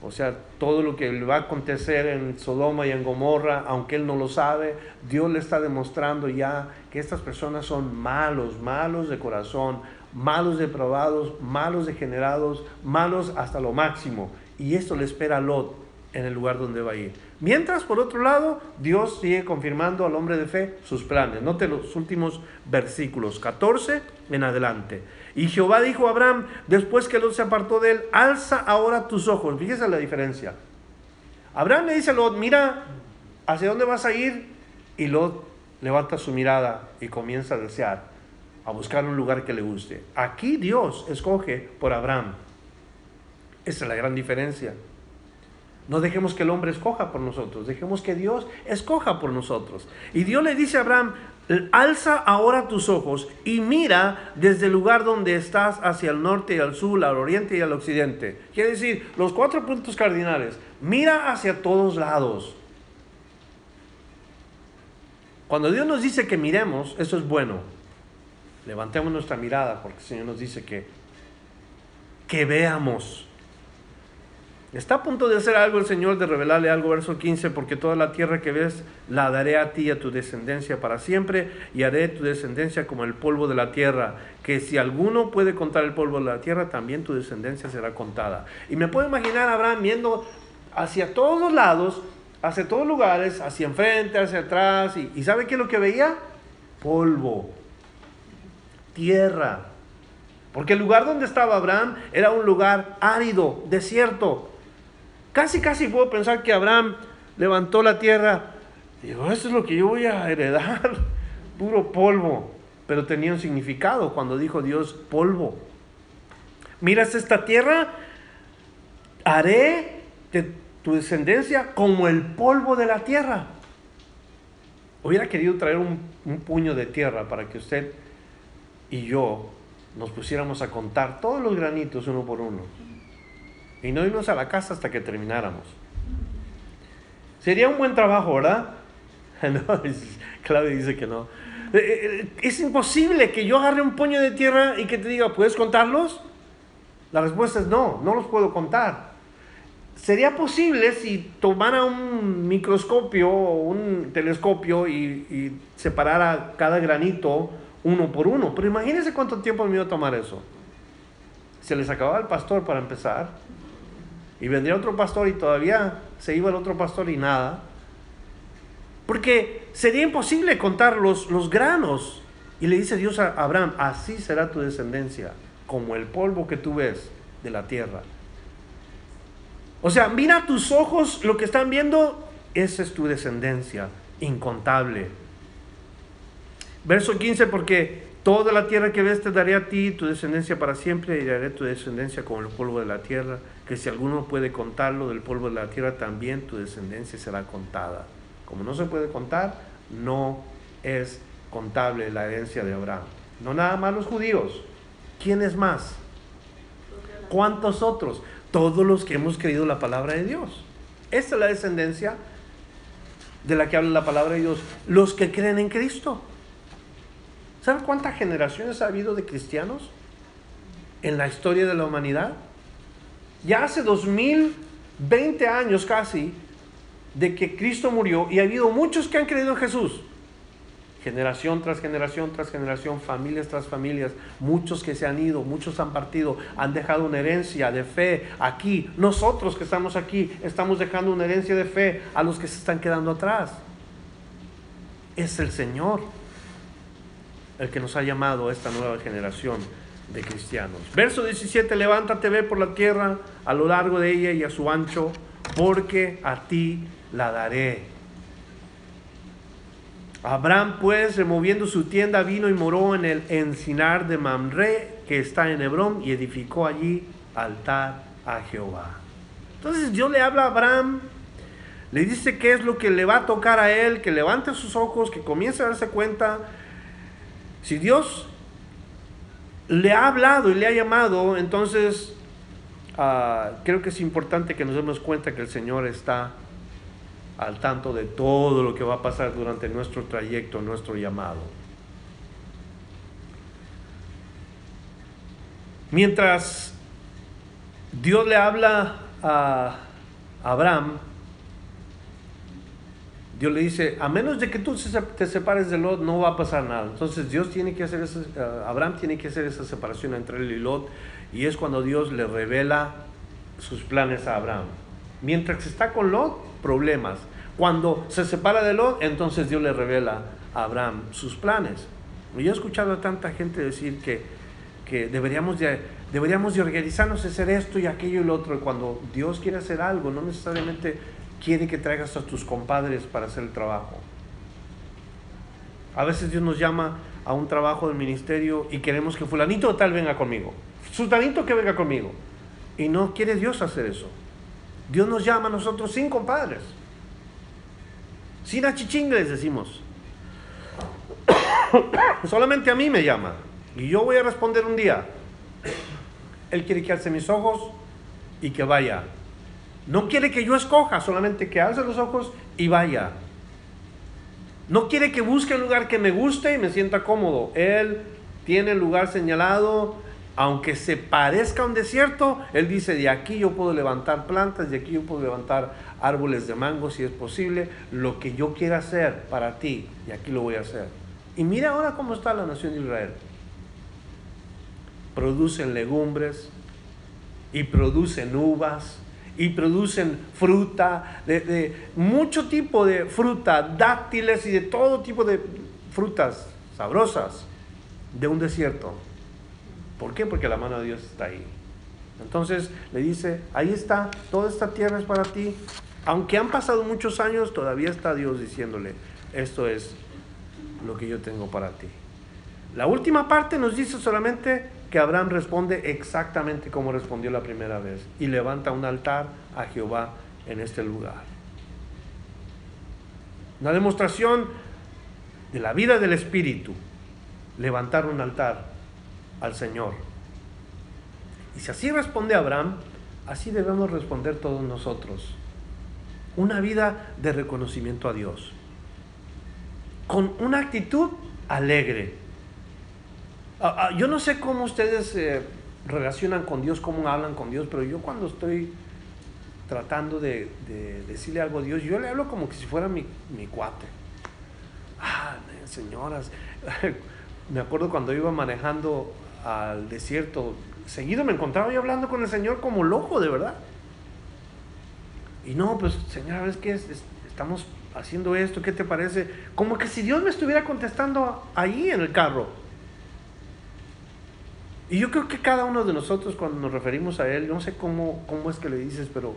Speaker 1: o sea, todo lo que le va a acontecer en Sodoma y en Gomorra, aunque él no lo sabe, Dios le está demostrando ya que estas personas son malos, malos de corazón, malos depravados, malos degenerados, malos hasta lo máximo. Y esto le espera a Lot en el lugar donde va a ir. Mientras, por otro lado, Dios sigue confirmando al hombre de fe sus planes. Note los últimos versículos, 14 en adelante. Y Jehová dijo a Abraham, después que Lot se apartó de él, alza ahora tus ojos. Fíjese la diferencia. Abraham le dice a Lot, mira, ¿hacia dónde vas a ir? Y Lot levanta su mirada y comienza a desear, a buscar un lugar que le guste. Aquí Dios escoge por Abraham. Esa es la gran diferencia. No dejemos que el hombre escoja por nosotros, dejemos que Dios escoja por nosotros. Y Dios le dice a Abraham, alza ahora tus ojos y mira desde el lugar donde estás hacia el norte y al sur, al oriente y al occidente. Quiere decir, los cuatro puntos cardinales, mira hacia todos lados. Cuando Dios nos dice que miremos, eso es bueno. Levantemos nuestra mirada porque el Señor nos dice que, que veamos. Está a punto de hacer algo el Señor, de revelarle algo, verso 15, porque toda la tierra que ves la daré a ti y a tu descendencia para siempre, y haré tu descendencia como el polvo de la tierra, que si alguno puede contar el polvo de la tierra, también tu descendencia será contada. Y me puedo imaginar a Abraham viendo hacia todos lados, hacia todos lugares, hacia enfrente, hacia atrás, y, y ¿sabe qué es lo que veía? Polvo, tierra. Porque el lugar donde estaba Abraham era un lugar árido, desierto. Casi, casi puedo pensar que Abraham levantó la tierra. Digo, eso es lo que yo voy a heredar. <laughs> Puro polvo. Pero tenía un significado cuando dijo Dios polvo. Miras esta tierra, haré de tu descendencia como el polvo de la tierra. Hubiera querido traer un puño de tierra para que usted y yo nos pusiéramos a contar todos los granitos uno por uno y no irnos a la casa hasta que termináramos. Sería un buen trabajo, ¿verdad? <laughs> No, Claudia dice que no. Eh, eh, es imposible que yo agarre un puño de tierra y que te diga, ¿puedes contarlos? La respuesta es no, no los puedo contar. Sería posible si tomara un microscopio o un telescopio y, y separara cada granito uno por uno, pero imagínense cuánto tiempo me iba a tomar eso. Se les acababa el pastor para empezar y vendría otro pastor y todavía se iba el otro pastor y nada. Porque sería imposible contar los, los granos. Y le dice Dios a Abraham, así será tu descendencia, como el polvo que tú ves de la tierra. O sea, mira tus ojos, lo que están viendo, esa es tu descendencia, incontable. Verso 15, porque toda la tierra que ves te daré a ti, tu descendencia para siempre, y daré tu descendencia como el polvo de la tierra que si alguno puede contarlo del polvo de la tierra, también tu descendencia será contada. Como no se puede contar, no es contable la herencia de Abraham. No nada más los judíos. ¿Quiénes más? ¿Cuántos otros? Todos los que hemos creído la palabra de Dios. Esta es la descendencia de la que habla la palabra de Dios. Los que creen en Cristo. ¿Saben cuántas generaciones ha habido de cristianos en la historia de la humanidad? Ya hace 2020 años casi de que Cristo murió y ha habido muchos que han creído en Jesús. Generación tras generación tras generación, familias tras familias, muchos que se han ido, muchos han partido, han dejado una herencia de fe aquí. Nosotros que estamos aquí estamos dejando una herencia de fe a los que se están quedando atrás. Es el Señor el que nos ha llamado a esta nueva generación de cristianos. Verso 17, levántate, ve por la tierra a lo largo de ella y a su ancho, porque a ti la daré. Abraham pues, removiendo su tienda, vino y moró en el encinar de Mamre, que está en Hebrón, y edificó allí altar a Jehová. Entonces Dios le habla a Abraham, le dice qué es lo que le va a tocar a él, que levante sus ojos, que comience a darse cuenta. Si Dios le ha hablado y le ha llamado, entonces uh, creo que es importante que nos demos cuenta que el Señor está al tanto de todo lo que va a pasar durante nuestro trayecto, nuestro llamado. Mientras Dios le habla a Abraham, Dios le dice, a menos de que tú te separes de Lot, no va a pasar nada. Entonces Dios tiene que hacer esa, eh, Abraham tiene que hacer esa separación entre él y Lot, y es cuando Dios le revela sus planes a Abraham. Mientras está con Lot, problemas. Cuando se separa de Lot, entonces Dios le revela a Abraham sus planes. Y yo he escuchado a tanta gente decir que, que deberíamos, de, deberíamos de organizarnos hacer esto y aquello y lo otro. Cuando Dios quiere hacer algo, no necesariamente quiere que traigas a tus compadres para hacer el trabajo. A veces Dios nos llama a un trabajo del ministerio y queremos que fulanito tal venga conmigo. Sultanito que venga conmigo. Y no quiere Dios hacer eso. Dios nos llama a nosotros sin compadres. Sin achichingles decimos. <coughs> Solamente a mí me llama. Y yo voy a responder un día. Él quiere que alce mis ojos y que vaya. No quiere que yo escoja, solamente que alce los ojos y vaya. No quiere que busque el lugar que me guste y me sienta cómodo. Él tiene el lugar señalado, aunque se parezca a un desierto, Él dice, de aquí yo puedo levantar plantas, de aquí yo puedo levantar árboles de mango si es posible, lo que yo quiera hacer para ti, y aquí lo voy a hacer. Y mira ahora cómo está la nación de Israel. Producen legumbres y producen uvas y producen fruta, de, de, mucho tipo de fruta, dáctiles y de todo tipo de frutas sabrosas de un desierto. ¿Por qué? Porque la mano de Dios está ahí. Entonces le dice, ahí está, toda esta tierra es para ti. Aunque han pasado muchos años, todavía está Dios diciéndole, esto es lo que yo tengo para ti. La última parte nos dice solamente que Abraham responde exactamente como respondió la primera vez y levanta un altar a Jehová en este lugar. Una demostración de la vida del Espíritu, levantar un altar al Señor. Y si así responde Abraham, así debemos responder todos nosotros. Una vida de reconocimiento a Dios con una actitud alegre. Ah, ah, yo no sé cómo ustedes se relacionan con Dios, cómo hablan con Dios, pero yo cuando estoy tratando de, decirle algo a Dios, yo le hablo como que si fuera mi, mi cuate. Ah, señoras, <laughs> me acuerdo cuando iba manejando al desierto, seguido me encontraba yo hablando con el Señor como loco, de verdad. Y no, pues señora, ¿ves que estamos haciendo esto, ¿qué te parece? Como que si Dios me estuviera contestando ahí en el carro. Y yo creo que cada uno de nosotros cuando nos referimos a Él, no sé cómo, cómo es que le dices, pero,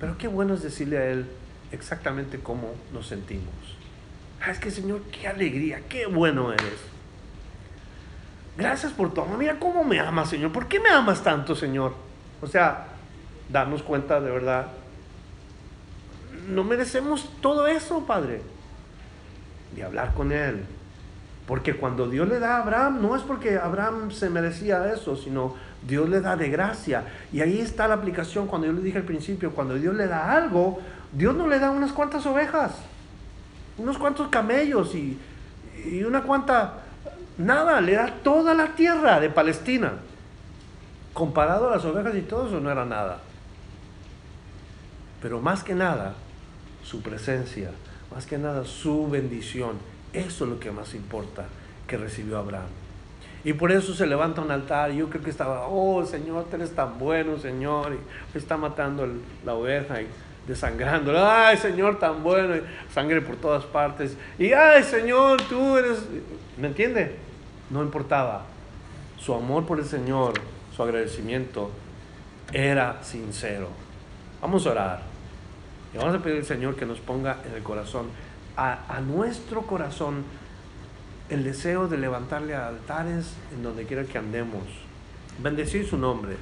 Speaker 1: pero qué bueno es decirle a Él exactamente cómo nos sentimos. Ah, es que Señor, qué alegría, qué bueno eres. Gracias por todo. Mira cómo me amas, Señor. ¿Por qué me amas tanto, Señor? O sea, darnos cuenta de verdad no merecemos todo eso, Padre. De hablar con Él. Porque cuando Dios le da a Abraham, no es porque Abraham se merecía eso, sino Dios le da de gracia. Y ahí está la aplicación cuando yo le dije al principio, cuando Dios le da algo, Dios no le da unas cuantas ovejas, unos cuantos camellos y, y una cuanta, nada, le da toda la tierra de Palestina. Comparado a las ovejas y todo eso no era nada. Pero más que nada, su presencia, más que nada su bendición. Eso es lo que más importa que recibió Abraham. Y por eso se levanta un altar. Yo creo que estaba, oh Señor, tú eres tan bueno, Señor. Y está matando la oveja y desangrándola. Ay, Señor, tan bueno. Y sangre por todas partes. Y ay, Señor, tú eres. ¿Me entiende? No importaba. Su amor por el Señor, su agradecimiento era sincero. Vamos a orar. Y vamos a pedir al Señor que nos ponga en el corazón, a, nuestro corazón, el deseo de levantarle altares en donde quiera que andemos. Bendecir su nombre.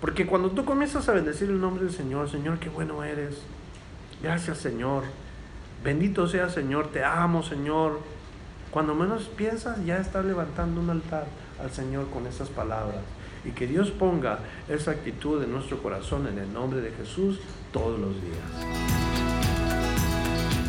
Speaker 1: Porque cuando tú comienzas a bendecir el nombre del Señor, Señor, qué bueno eres. Gracias, Señor. Bendito sea, Señor. Te amo, Señor. Cuando menos piensas, ya estás levantando un altar al Señor con esas palabras. Y que Dios ponga esa actitud en nuestro corazón en el nombre de Jesús todos los días.